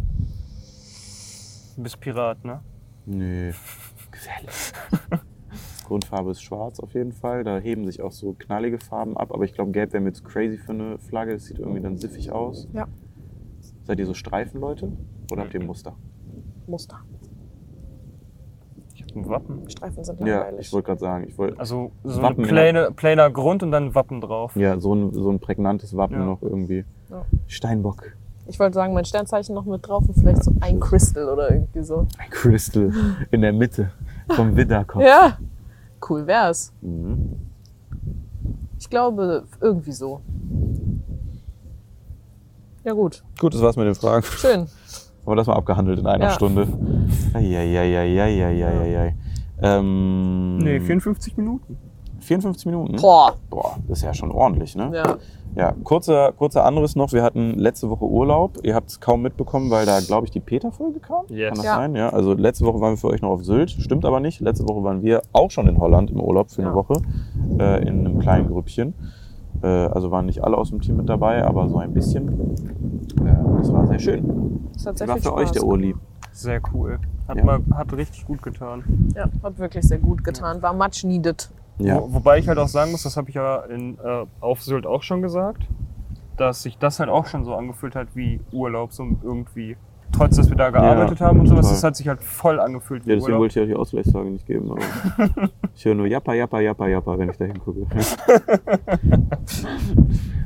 Du bist Pirat, ne? Nee, gefährlich. Grundfarbe ist schwarz auf jeden Fall. Da heben sich auch so knallige Farben ab. Aber ich glaube, gelb wäre mir zu crazy für eine Flagge. Das sieht irgendwie dann siffig aus. Ja. Seid ihr so Streifenleute? Oder habt ihr Muster? Muster. Ich hab ein Wappen. Streifen sind Ja, langweilig. ich wollte gerade sagen, ich wollte Also so Wappen, ein plainer, plainer Grund und dann Wappen drauf. ja so ein, so ein prägnantes Wappen Ja. noch irgendwie. Ja. Steinbock. Ich wollte sagen, mein Sternzeichen noch mit drauf und vielleicht so ein Crystal oder irgendwie so. Ein Crystal in der Mitte vom Widderkopf. Ja, cool wär's. Mhm. Ich glaube, irgendwie so. Ja gut, Gut, das war's mit den Fragen. schön. Haben wir das mal abgehandelt in einer Ja. Stunde. Eieieiei. Ähm, Nee, 54 Minuten. 54 Minuten? Boah. Boah, das ist ja schon ordentlich, ne? Ja. Ja, kurzer, kurzer anderes noch. Wir hatten letzte Woche Urlaub. Ihr habt es kaum mitbekommen, weil da, glaube ich, die Peter-Folge kam. Yes. Kann das Ja. sein? Ja, also letzte Woche waren wir für euch noch auf Sylt. Stimmt aber nicht. Letzte Woche waren wir auch schon in Holland im Urlaub für eine Ja. Woche. Äh, in einem kleinen Grüppchen. Äh, also waren nicht alle aus dem Team mit dabei, aber so ein bisschen. Äh, das war sehr schön. Das hat Wie sehr war viel für Spaß euch der Urli? Sehr cool. Hat, Ja. mal, hat richtig gut getan. Ja, hat wirklich sehr gut getan. War much needed. Ja. Wo, wobei ich halt auch sagen muss, das habe ich ja in, äh, auf Sylt auch schon gesagt, dass sich das halt auch schon so angefühlt hat wie Urlaub, so irgendwie. Trotz, dass wir da gearbeitet haben und sowas, total. das hat sich halt voll angefühlt wie Ja, deswegen Urlaub. wollte ich ja die Ausgleichstage nicht geben. Aber ich höre nur Jappa, Jappa, Jappa, Jappa, wenn ich da hingucke.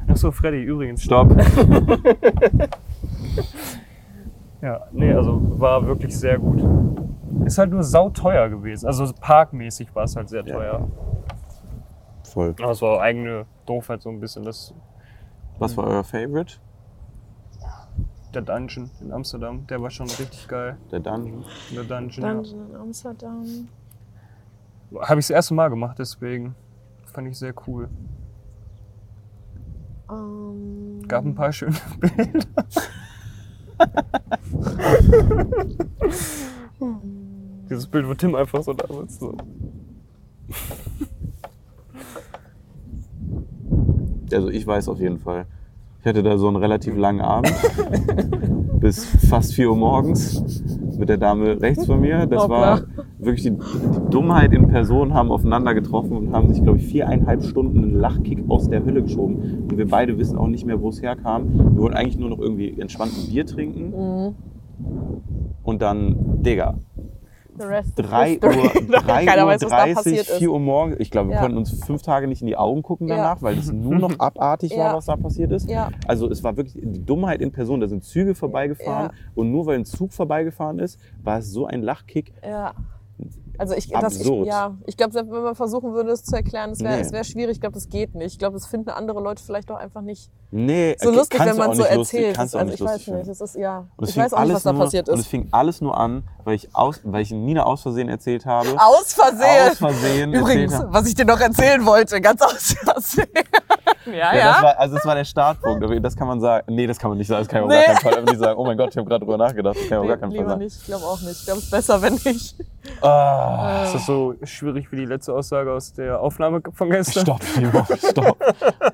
Achso, Freddy, übrigens. Stopp. Ja, nee, also war wirklich sehr gut. Ist halt nur sauteuer gewesen. Also parkmäßig war es halt sehr Ja. teuer. Voll. Aber es war eigene Doofheit so ein bisschen. Das, Was war euer Favorite? der Dungeon in Amsterdam, der war schon richtig geil. Der Dungeon. Der Dungeon, ja. Dungeon in Amsterdam. Habe ich das erste Mal gemacht, deswegen fand ich sehr cool. Ähm, Gab ein paar schöne Bilder. Dieses Bild, wo Tim einfach so da sitzt. So. Also ich weiß auf jeden Fall. Ich hatte da so einen relativ langen Abend. bis fast 4 Uhr morgens mit der Dame rechts von mir. Das Hoppla. war wirklich die, die Dummheit in Person, haben aufeinander getroffen und haben sich, glaube ich, viereinhalb Stunden einen Lachkick aus der Hölle geschoben. Und wir beide wissen auch nicht mehr, wo es herkam. Wir wollten eigentlich nur noch irgendwie entspannt ein Bier trinken. Mhm. Und dann, Digga, 3 history. Uhr, 3 Keiner Uhr weiß, was da 30, passiert 4 ist. Uhr morgens. Ich glaube, wir Ja. konnten uns fünf Tage nicht in die Augen gucken Ja. danach, weil es nur noch abartig war, Ja. was da passiert ist. Ja. Also es war wirklich die Dummheit in Person. Da sind Züge vorbeigefahren Ja. und nur weil ein Zug vorbeigefahren ist, war es so ein Lachkick. Also ich, das, ja, ich glaube, selbst wenn man versuchen würde, es zu erklären, es wäre Nee. wär schwierig. Ich glaube, das geht nicht. Ich glaube, das finden andere Leute vielleicht auch einfach nicht Nee, so lustig, wenn man so lustig- erzählt. kannst du auch also nicht ich weiß nicht. Es ist ja. Und es Ich weiß auch nicht, alles was da nur, passiert Und es ist. fing alles nur an, weil ich, aus, weil ich Nina aus Versehen erzählt habe. Aus Versehen. Aus Versehen Übrigens, was ich dir noch erzählen wollte, ganz aus Versehen. Ja, Ja, ja. Das war, also das war der Startpunkt. Das kann man sagen. Nee, das kann man nicht sagen. Das kann man Nee. gar keinen Fall einfach nicht sagen. Oh mein Gott, ich habe gerade drüber nachgedacht. Das kann man auf gar keinen Fall sagen. nicht. Ich glaube auch nicht. Ich glaube, es ist besser, wenn nicht. Ah, Ist das so schwierig wie die letzte Aussage aus der Aufnahme von gestern? stopp, Timo, stopp.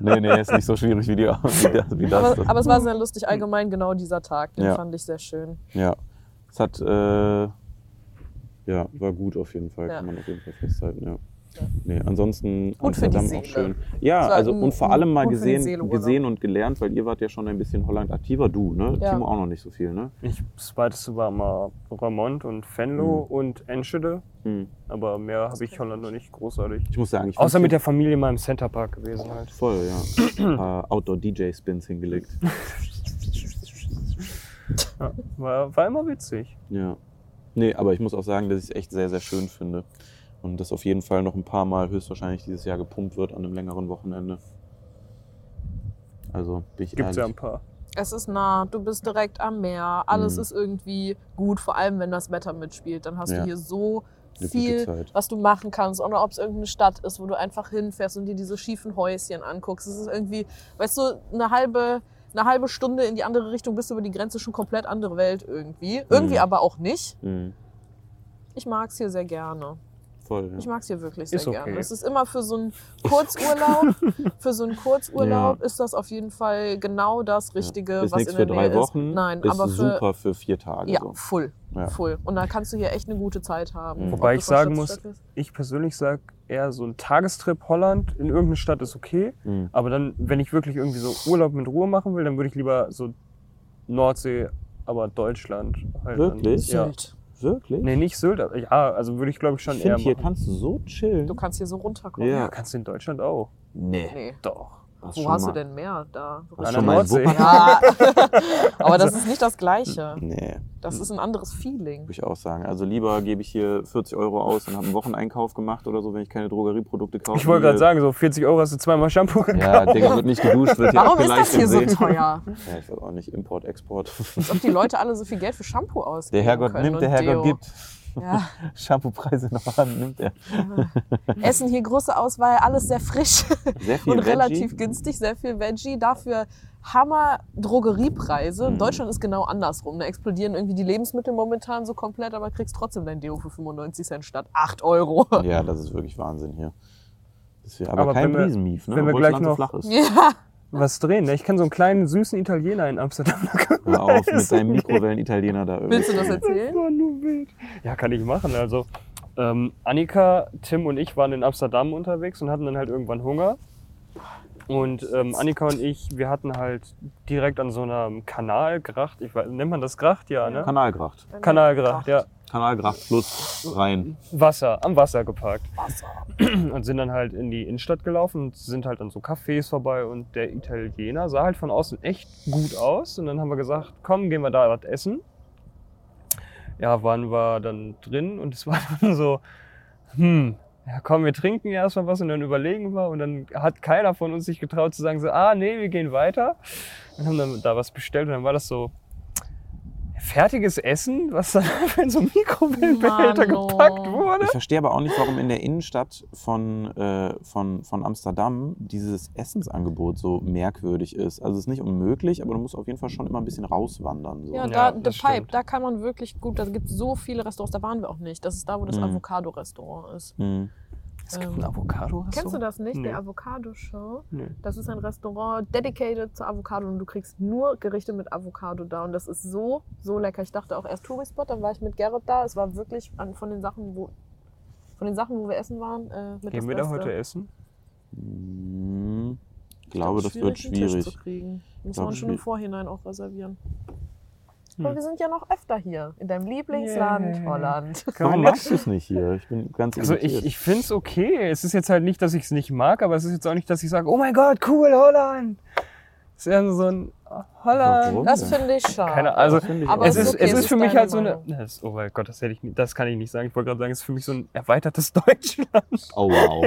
Nee, nee, ist nicht so schwierig wie, die, wie das. Wie das. Aber, aber es war sehr lustig. Allgemein genau dieser Tag. Den Ja. fand ich sehr schön. Ja, es hat, äh, ja, war gut auf jeden Fall, Ja. kann man auf jeden Fall festhalten, ja. Ja. Nee, ansonsten Gut für die Amsterdam auch schön. Ja, also und vor allem mal gesehen, Seele gesehen und gelernt, weil ihr wart ja schon ein bisschen Holland aktiver, du, ne? Ja. Timo auch noch nicht so viel, ne? Ich, das weiteste war mal Ramont und Venlo und Enschede. Hm. Aber mehr habe ich Holland noch nicht großartig. Ich muss sagen, ich Außer mit der Familie mal im Centerpark gewesen halt. voll, ja. Ein paar Outdoor-DJ-Spins hingelegt. Ja, war, war immer witzig. Ja. Nee, aber ich muss auch sagen, dass ich es echt sehr, sehr schön finde. Und das auf jeden Fall noch ein paar Mal höchstwahrscheinlich dieses Jahr gepumpt wird an einem längeren Wochenende. Also bin ich Gibt's ehrlich. ja ein paar. Es ist nah, du bist direkt am Meer, alles Mhm. ist irgendwie gut, vor allem wenn das Wetter mitspielt. Dann hast Ja. du hier so viel, was du machen kannst. Oder ob es irgendeine Stadt ist, wo du einfach hinfährst und dir diese schiefen Häuschen anguckst. Es ist irgendwie, weißt du, eine halbe, eine halbe Stunde in die andere Richtung bist du über die Grenze schon komplett andere Welt irgendwie. Irgendwie Mhm. aber auch nicht. Mhm. Ich mag es hier sehr gerne. Voll, ja. Ich mag es hier wirklich sehr Ist okay. gerne. Es ist immer für so einen Kurzurlaub, für so einen Kurzurlaub ist das auf jeden Fall genau das Richtige, Ist was in für der drei Nähe Wochen. ist. Nein, ist aber für super für vier Tage. ja, So. full, Ja. full. Und da kannst du hier echt eine gute Zeit haben. Mhm. Ob Wobei ich sagen muss, ich persönlich sage eher so ein Tagestrip Holland in irgendeine Stadt ist okay. Mhm. Aber dann, wenn ich wirklich irgendwie so Urlaub mit Ruhe machen will, dann würde ich lieber so Nordsee, aber Deutschland. Halt Wirklich? Dann, ja. Sylt. Wirklich? Nee, nicht Sylt. aber- Ja, also würde ich glaube ich schon ich eher finde, hier machen. kannst du so chillen. Du kannst hier so runterkommen. Ja. Ja, kannst du in Deutschland auch. Nee. Nee. Doch. Warst Wo hast mal- du denn mehr da? An schon mal in? Ja, aber das ist nicht das Gleiche. Nee, Das ist ein anderes Feeling. würde ich auch sagen. Also lieber gebe ich hier 40 Euro aus und habe einen Wocheneinkauf gemacht oder so, wenn ich keine Drogerieprodukte kaufe. Ich wollte gerade sagen, so 40 Euro hast du zweimal Shampoo gekauft. Ja, Digga, wird nicht geduscht, wird hier Warum ist das hier so teuer? Ja, ich weiß auch nicht. Import, Export. Als ob die Leute alle so viel Geld für Shampoo ausgeben Der Herrgott nimmt, der Herrgott Deo. gibt. Ja. Shampoo-Preise noch an, nimmt er. Essen hier große Auswahl, alles sehr frisch Sehr viel und Veggie. relativ günstig, sehr viel Veggie. Dafür Hammer Drogeriepreise. In Mhm. Deutschland ist genau andersrum. Da explodieren irgendwie die Lebensmittel momentan so komplett, aber kriegst trotzdem dein Deo für 95 Cent statt 8 Euro. Ja, das ist wirklich Wahnsinn hier. Das ist hier aber, Aber kein Riesenmief, ne? wenn wir obwohl gleich Land so noch- flach ist. Ja. Was drehen, ne? Ich kenne so einen kleinen, süßen Italiener in Amsterdam. Hör auf mit deinem Mikrowellen-Italiener da irgendwie. Willst du das erzählen? Das war nur wild. Ja, kann ich machen. Also, ähm, Annika, Tim und ich waren in Amsterdam unterwegs und hatten dann halt irgendwann Hunger. Und ähm, Annika und ich, wir hatten halt direkt an so einem Kanal, Gracht, ich weiß, nennt man das Gracht? Ja, ne? Kanalgracht. Kanalgracht, ja. Kanalgracht, Fluss, Rhein. Wasser, am Wasser geparkt. Wasser. Und sind dann halt in die Innenstadt gelaufen und sind halt an so Cafés vorbei und der Italiener sah halt von außen echt gut aus. Und dann haben wir gesagt, komm, gehen wir da was essen. Ja, waren wir dann drin und es war dann so, hm, ja komm, wir trinken erstmal was und dann überlegen wir. Und dann hat keiner von uns sich getraut zu sagen, so, ah nee, wir gehen weiter. Und haben dann da was bestellt und dann war das so, fertiges Essen, was dann einfach in so einen Mikrowellenbehälter Mano. gepackt wurde. Ich verstehe aber auch nicht, warum in der Innenstadt von, äh, von, von Amsterdam dieses Essensangebot so merkwürdig ist. Also es ist nicht unmöglich, aber du musst auf jeden Fall schon immer ein bisschen rauswandern. So. Ja, Ja, da, The das Pipe, stimmt. da kann man wirklich gut, da gibt es so viele Restaurants, da waren wir auch nicht. Das ist da, wo das Mhm. Avocado-Restaurant ist. Hm. Es gibt Ähm, ein Avocado. Kennst du das nicht, Nee. die Avocado-Show? Nee. Das ist ein Restaurant dedicated zu Avocado und du kriegst nur Gerichte mit Avocado da und das ist so, so lecker. Ich dachte auch erst Tourispot, dann war ich mit Gerrit da. Es war wirklich an, von den Sachen, wo von den Sachen, wo wir essen waren, äh, mit Gehen das wir da Beste. heute essen? Hm. Ich glaube, das wird einen Tisch schwierig. zu kriegen. Muss Glaub, man schon im. Vorhinein auch reservieren. Hm. Aber wir sind ja noch öfter hier, in deinem Lieblingsland Yay. Holland. Warum man magst du es nicht hier? Ich bin ganz Also irritiert. ich, ich finde es okay. Es ist jetzt halt nicht, dass ich es nicht mag, aber es ist jetzt auch nicht, dass ich sage, oh mein Gott, cool, Holland. Es ist eher so ein oh, Holland. Warum? Das finde ich schade. Keine, also Finde ich aber es ist, okay, es ist ist für mich halt so eine. Meinung. Das, oh mein Gott, das, hätte ich, nicht- das kann ich nicht sagen. Ich wollte gerade sagen, es ist für mich so ein erweitertes Deutschland. Oh wow.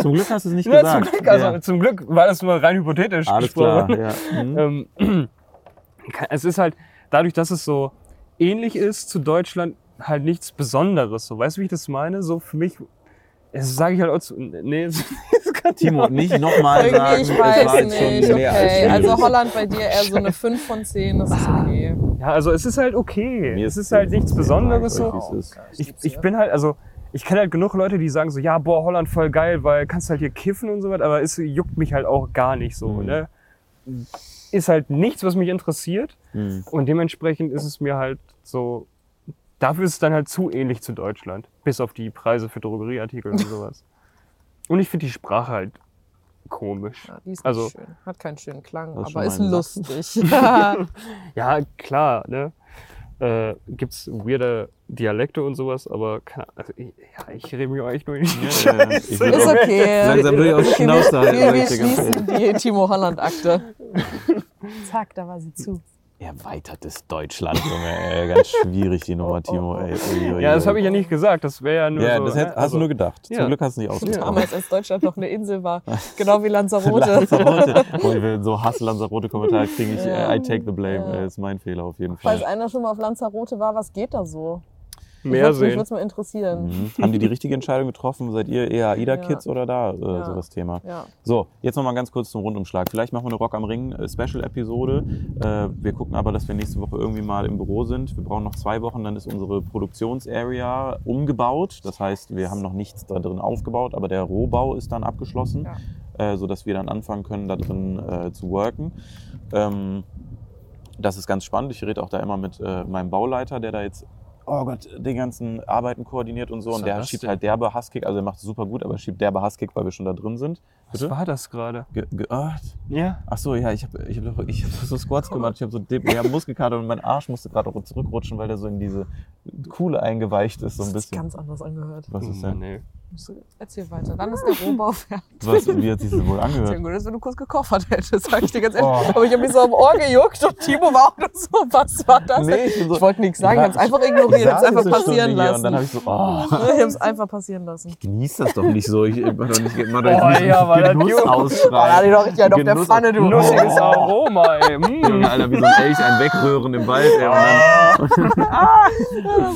Zum Glück hast du es nicht Ja, gesagt. zum Glück, also ja. zum Glück war das nur rein hypothetisch Alles gesprochen. klar. Ja. Hm. Ähm, es ist halt, dadurch, dass es so ähnlich ist zu Deutschland, halt nichts Besonderes. So, weißt du, wie ich das meine? So für mich, das sage ich halt auch zu, nee, das kann Timo, nicht nochmal sagen. Ich es war weiß nicht. mehr als Okay, also Holland bei dir eher so eine 5 von 10, das ist okay. Ja, also es ist halt okay. Mir es ist halt nichts Besonderes so. Ich, ich bin halt, also ich kenne halt genug Leute, die sagen so, ja, boah, Holland voll geil, weil kannst halt hier kiffen und so was, aber es juckt mich halt auch gar nicht so, Mhm. ne? Ist halt nichts, was mich interessiert Hm. und dementsprechend ist es mir halt so, dafür ist es dann halt zu ähnlich zu Deutschland, bis auf die Preise für Drogerieartikel und sowas. Und ich finde die Sprache halt komisch. Ja, die ist Also- nicht schön. Hat keinen schönen Klang, aber ist lustig. Ja, klar, ne? Äh, gibt's weirde Dialekte und sowas, aber keine, also ich, ja, ich rede mich auch echt nur in die Ja, ja, ich Scheiße. will ist auch- okay. Langsam will ich aufs Okay, Schnauze halten, wir, wir ganz schließen die Timo Holland-Akte. Zack, da war sie zu. Erweitertes Deutschland, Junge, ey. Ganz schwierig, die Nummer, Timo, ey. Ui, ui, Ja, das habe ich ja nicht gesagt, das wäre ja nur Ja, so. das ne? hätt, hast Also- du nur gedacht. Ja. Zum Glück hast du nicht ausgesprochen. Damals, als Deutschland noch eine Insel war. Genau wie Lanzarote. Lanzarote. Boah, ich will so Hass Lanzarote Kommentar kriege ich. Ja. äh, I take the blame. Ja. Ist mein Fehler auf jeden Falls Fall. einer schon mal auf Lanzarote war, was geht da so? Mehr Mich würde sehen. es mal interessieren. Mhm. Haben die die richtige Entscheidung getroffen? Seid ihr eher AIDA-Kids oder da? Äh, Ja. So das Thema. Ja. So, jetzt nochmal ganz kurz zum Rundumschlag. Vielleicht machen wir eine Rock am Ring äh, Special-Episode. Äh, wir gucken aber, dass wir nächste Woche irgendwie mal im Büro sind. Wir brauchen noch zwei Wochen, dann ist unsere Produktionsarea umgebaut. Das heißt, wir haben noch nichts da drin aufgebaut, aber der Rohbau ist dann abgeschlossen, äh, sodass wir dann anfangen können, da drin äh, zu worken. Ähm, das ist ganz spannend. Ich rede auch da immer mit äh, meinem Bauleiter, der da jetzt oh Gott, die ganzen Arbeiten koordiniert und so. Was und der das schiebt denn? halt derbe Hasskick, also er macht es super gut, aber er schiebt derbe Hasskick, weil wir schon da drin sind. Was war das gerade? Ge ge ah, Ja. Ach so, ja, ich habe ich hab, doch- ich hab so Squats gemacht, ich habe so ja, Muskelkater und mein Arsch musste gerade auch zurückrutschen, weil der so in diese Kuhle eingeweicht ist, so ein Das hat sich bisschen. ganz anders angehört. Was ist denn? Musst du- Erzähl weiter. Dann ist der Rohbau fertig. Was, wie hat sich das wohl Sehr angehört? gut, als wenn du kurz gekoffert hättest, sag ich dir ganz ehrlich. Oh. Aber ich habe mich so am Ohr gejuckt und Timo war auch nur so, was war das Nee, ich so- ich wollte nichts sagen, ich habe es einfach Ich ignoriert, ich habe es einfach passieren lassen. Und dann habe ich so, oh, ich habe es einfach passieren lassen. genieß das doch nicht so. Ich mach doch nicht, doch Oh, nicht ja, weil das Genuss Oh, da hatte ich doch richtig einen auf der Pfanne, du. Lustiges Oh. Aroma, ey. Mm. Alter, wie so ein Elch, ein Wegröhren im Wald. Ey, und dann, Ja,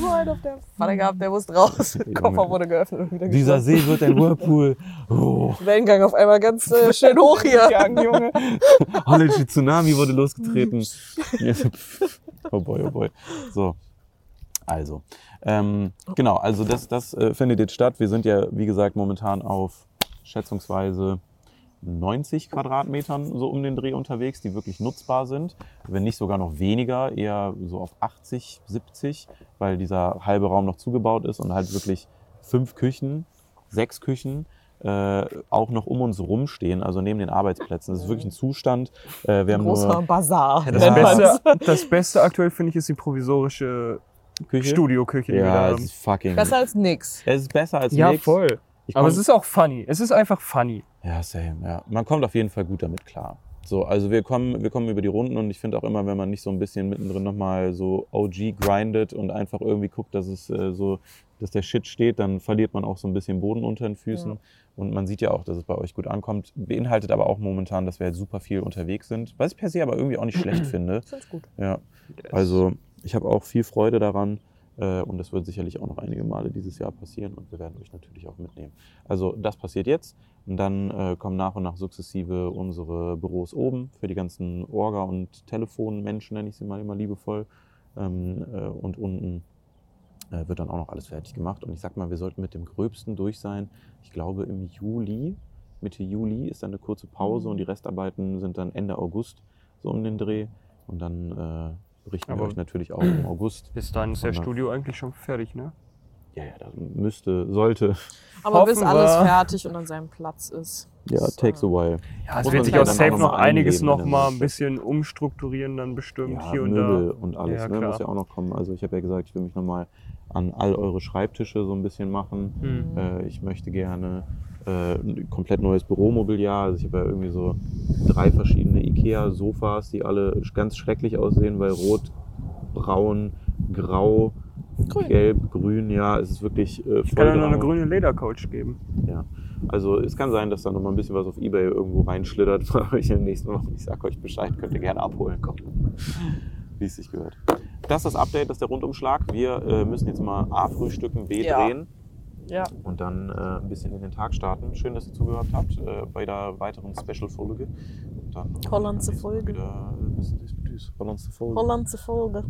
so einen auf der Pfanne gehabt, der musste raus. Der Koffer wurde geöffnet und wieder dieser. See wird ein Whirlpool. Oh, Wellengang auf einmal ganz äh, schön hoch hier. Junge. holländische Tsunami wurde losgetreten. oh boy, oh boy. So, also. Ähm, genau, also das, das äh, findet jetzt statt. Wir sind ja, wie gesagt, momentan auf schätzungsweise 90 Quadratmetern so um den Dreh unterwegs, die wirklich nutzbar sind. Wenn nicht sogar noch weniger, eher so auf 80, 70, weil dieser halbe Raum noch zugebaut ist und halt wirklich fünf Küchen, sechs Küchen äh, auch noch um uns rumstehen, also neben den Arbeitsplätzen. Das ist wirklich ein Zustand. Äh, wir haben Großer nur Bazar. Das man's. Beste, das Beste aktuell finde ich ist die provisorische Küche. Studioküche, die wir da Ja, es haben. ist fucking. Besser als nix. es ist besser als Ja, nix. voll. Ich Aber es ist auch funny. Es ist einfach funny. Ja, same, ja. Man kommt auf jeden Fall gut damit klar. So, also wir kommen, wir kommen über die Runden und ich finde auch immer, wenn man nicht so ein bisschen mittendrin nochmal so OG grindet und einfach irgendwie guckt, dass es äh, so, dass der Shit steht, dann verliert man auch so ein bisschen Boden unter den Füßen. Ja. Und man sieht ja auch, dass es bei euch gut ankommt. Beinhaltet aber auch momentan, dass wir halt super viel unterwegs sind. Was ich per se aber irgendwie auch nicht schlecht finde. Ich find's gut. Ja. Also ich habe auch viel Freude daran und das wird sicherlich auch noch einige Male dieses Jahr passieren und wir werden euch natürlich auch mitnehmen. Also das passiert jetzt und dann äh, kommen nach und nach sukzessive unsere Büros oben für die ganzen Orga- und Telefonmenschen, nenne ich sie mal immer liebevoll. Ähm, äh, und unten äh, wird dann auch noch alles fertig gemacht. Und ich sag mal, wir sollten mit dem Gröbsten durch sein. Ich glaube im Juli, Mitte Juli ist dann eine kurze Pause und die Restarbeiten sind dann Ende August so um den Dreh. Und dann berichten wir Aber- euch natürlich auch im August. Bis dahin ist das Wunderbar. Studio eigentlich schon fertig, ne? Ja, ja, das müsste, sollte. Aber bis Hoffen alles wir. fertig und an seinem Platz ist. Ja, Das, takes äh, a while. Ja, es Muss wird sich auch dann safe noch einiges einleben noch in mal das. ein bisschen umstrukturieren dann bestimmt Ja, hier und Möbel da. und alles, Ja, ne, muss ja auch noch kommen. Also ich habe ja gesagt, ich will mich nochmal an all eure Schreibtische so ein bisschen machen. Hm. Äh, ich möchte gerne äh, ein komplett neues Büromobiliar. Also ich habe ja irgendwie so drei verschiedene Ikea-Sofas, die alle ganz schrecklich aussehen, weil rot, braun, grau, Grün. gelb, grün. Ja, es ist wirklich äh, voll Ich kann ja noch eine grüne Ledercouch geben. Ja. Also es kann sein, dass da noch mal ein bisschen was auf Ebay irgendwo reinschlittert bei euch in den nächsten Wochen. Ich sag euch Bescheid, könnt ihr gerne abholen kommen. Wie es sich gehört. Das ist das Update, das ist der Rundumschlag. Wir äh, müssen jetzt mal A frühstücken, B Ja. drehen Ja. und dann äh, ein bisschen in den Tag starten. Schön, dass ihr zugehört habt äh, bei der weiteren Special-Folge. Und dann Hollandse Folge. Wieder ein bisschen Disputüs. Hollandse Folge. Hollandse Folge.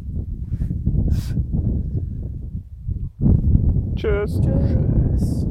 Tschüss. Tschüss.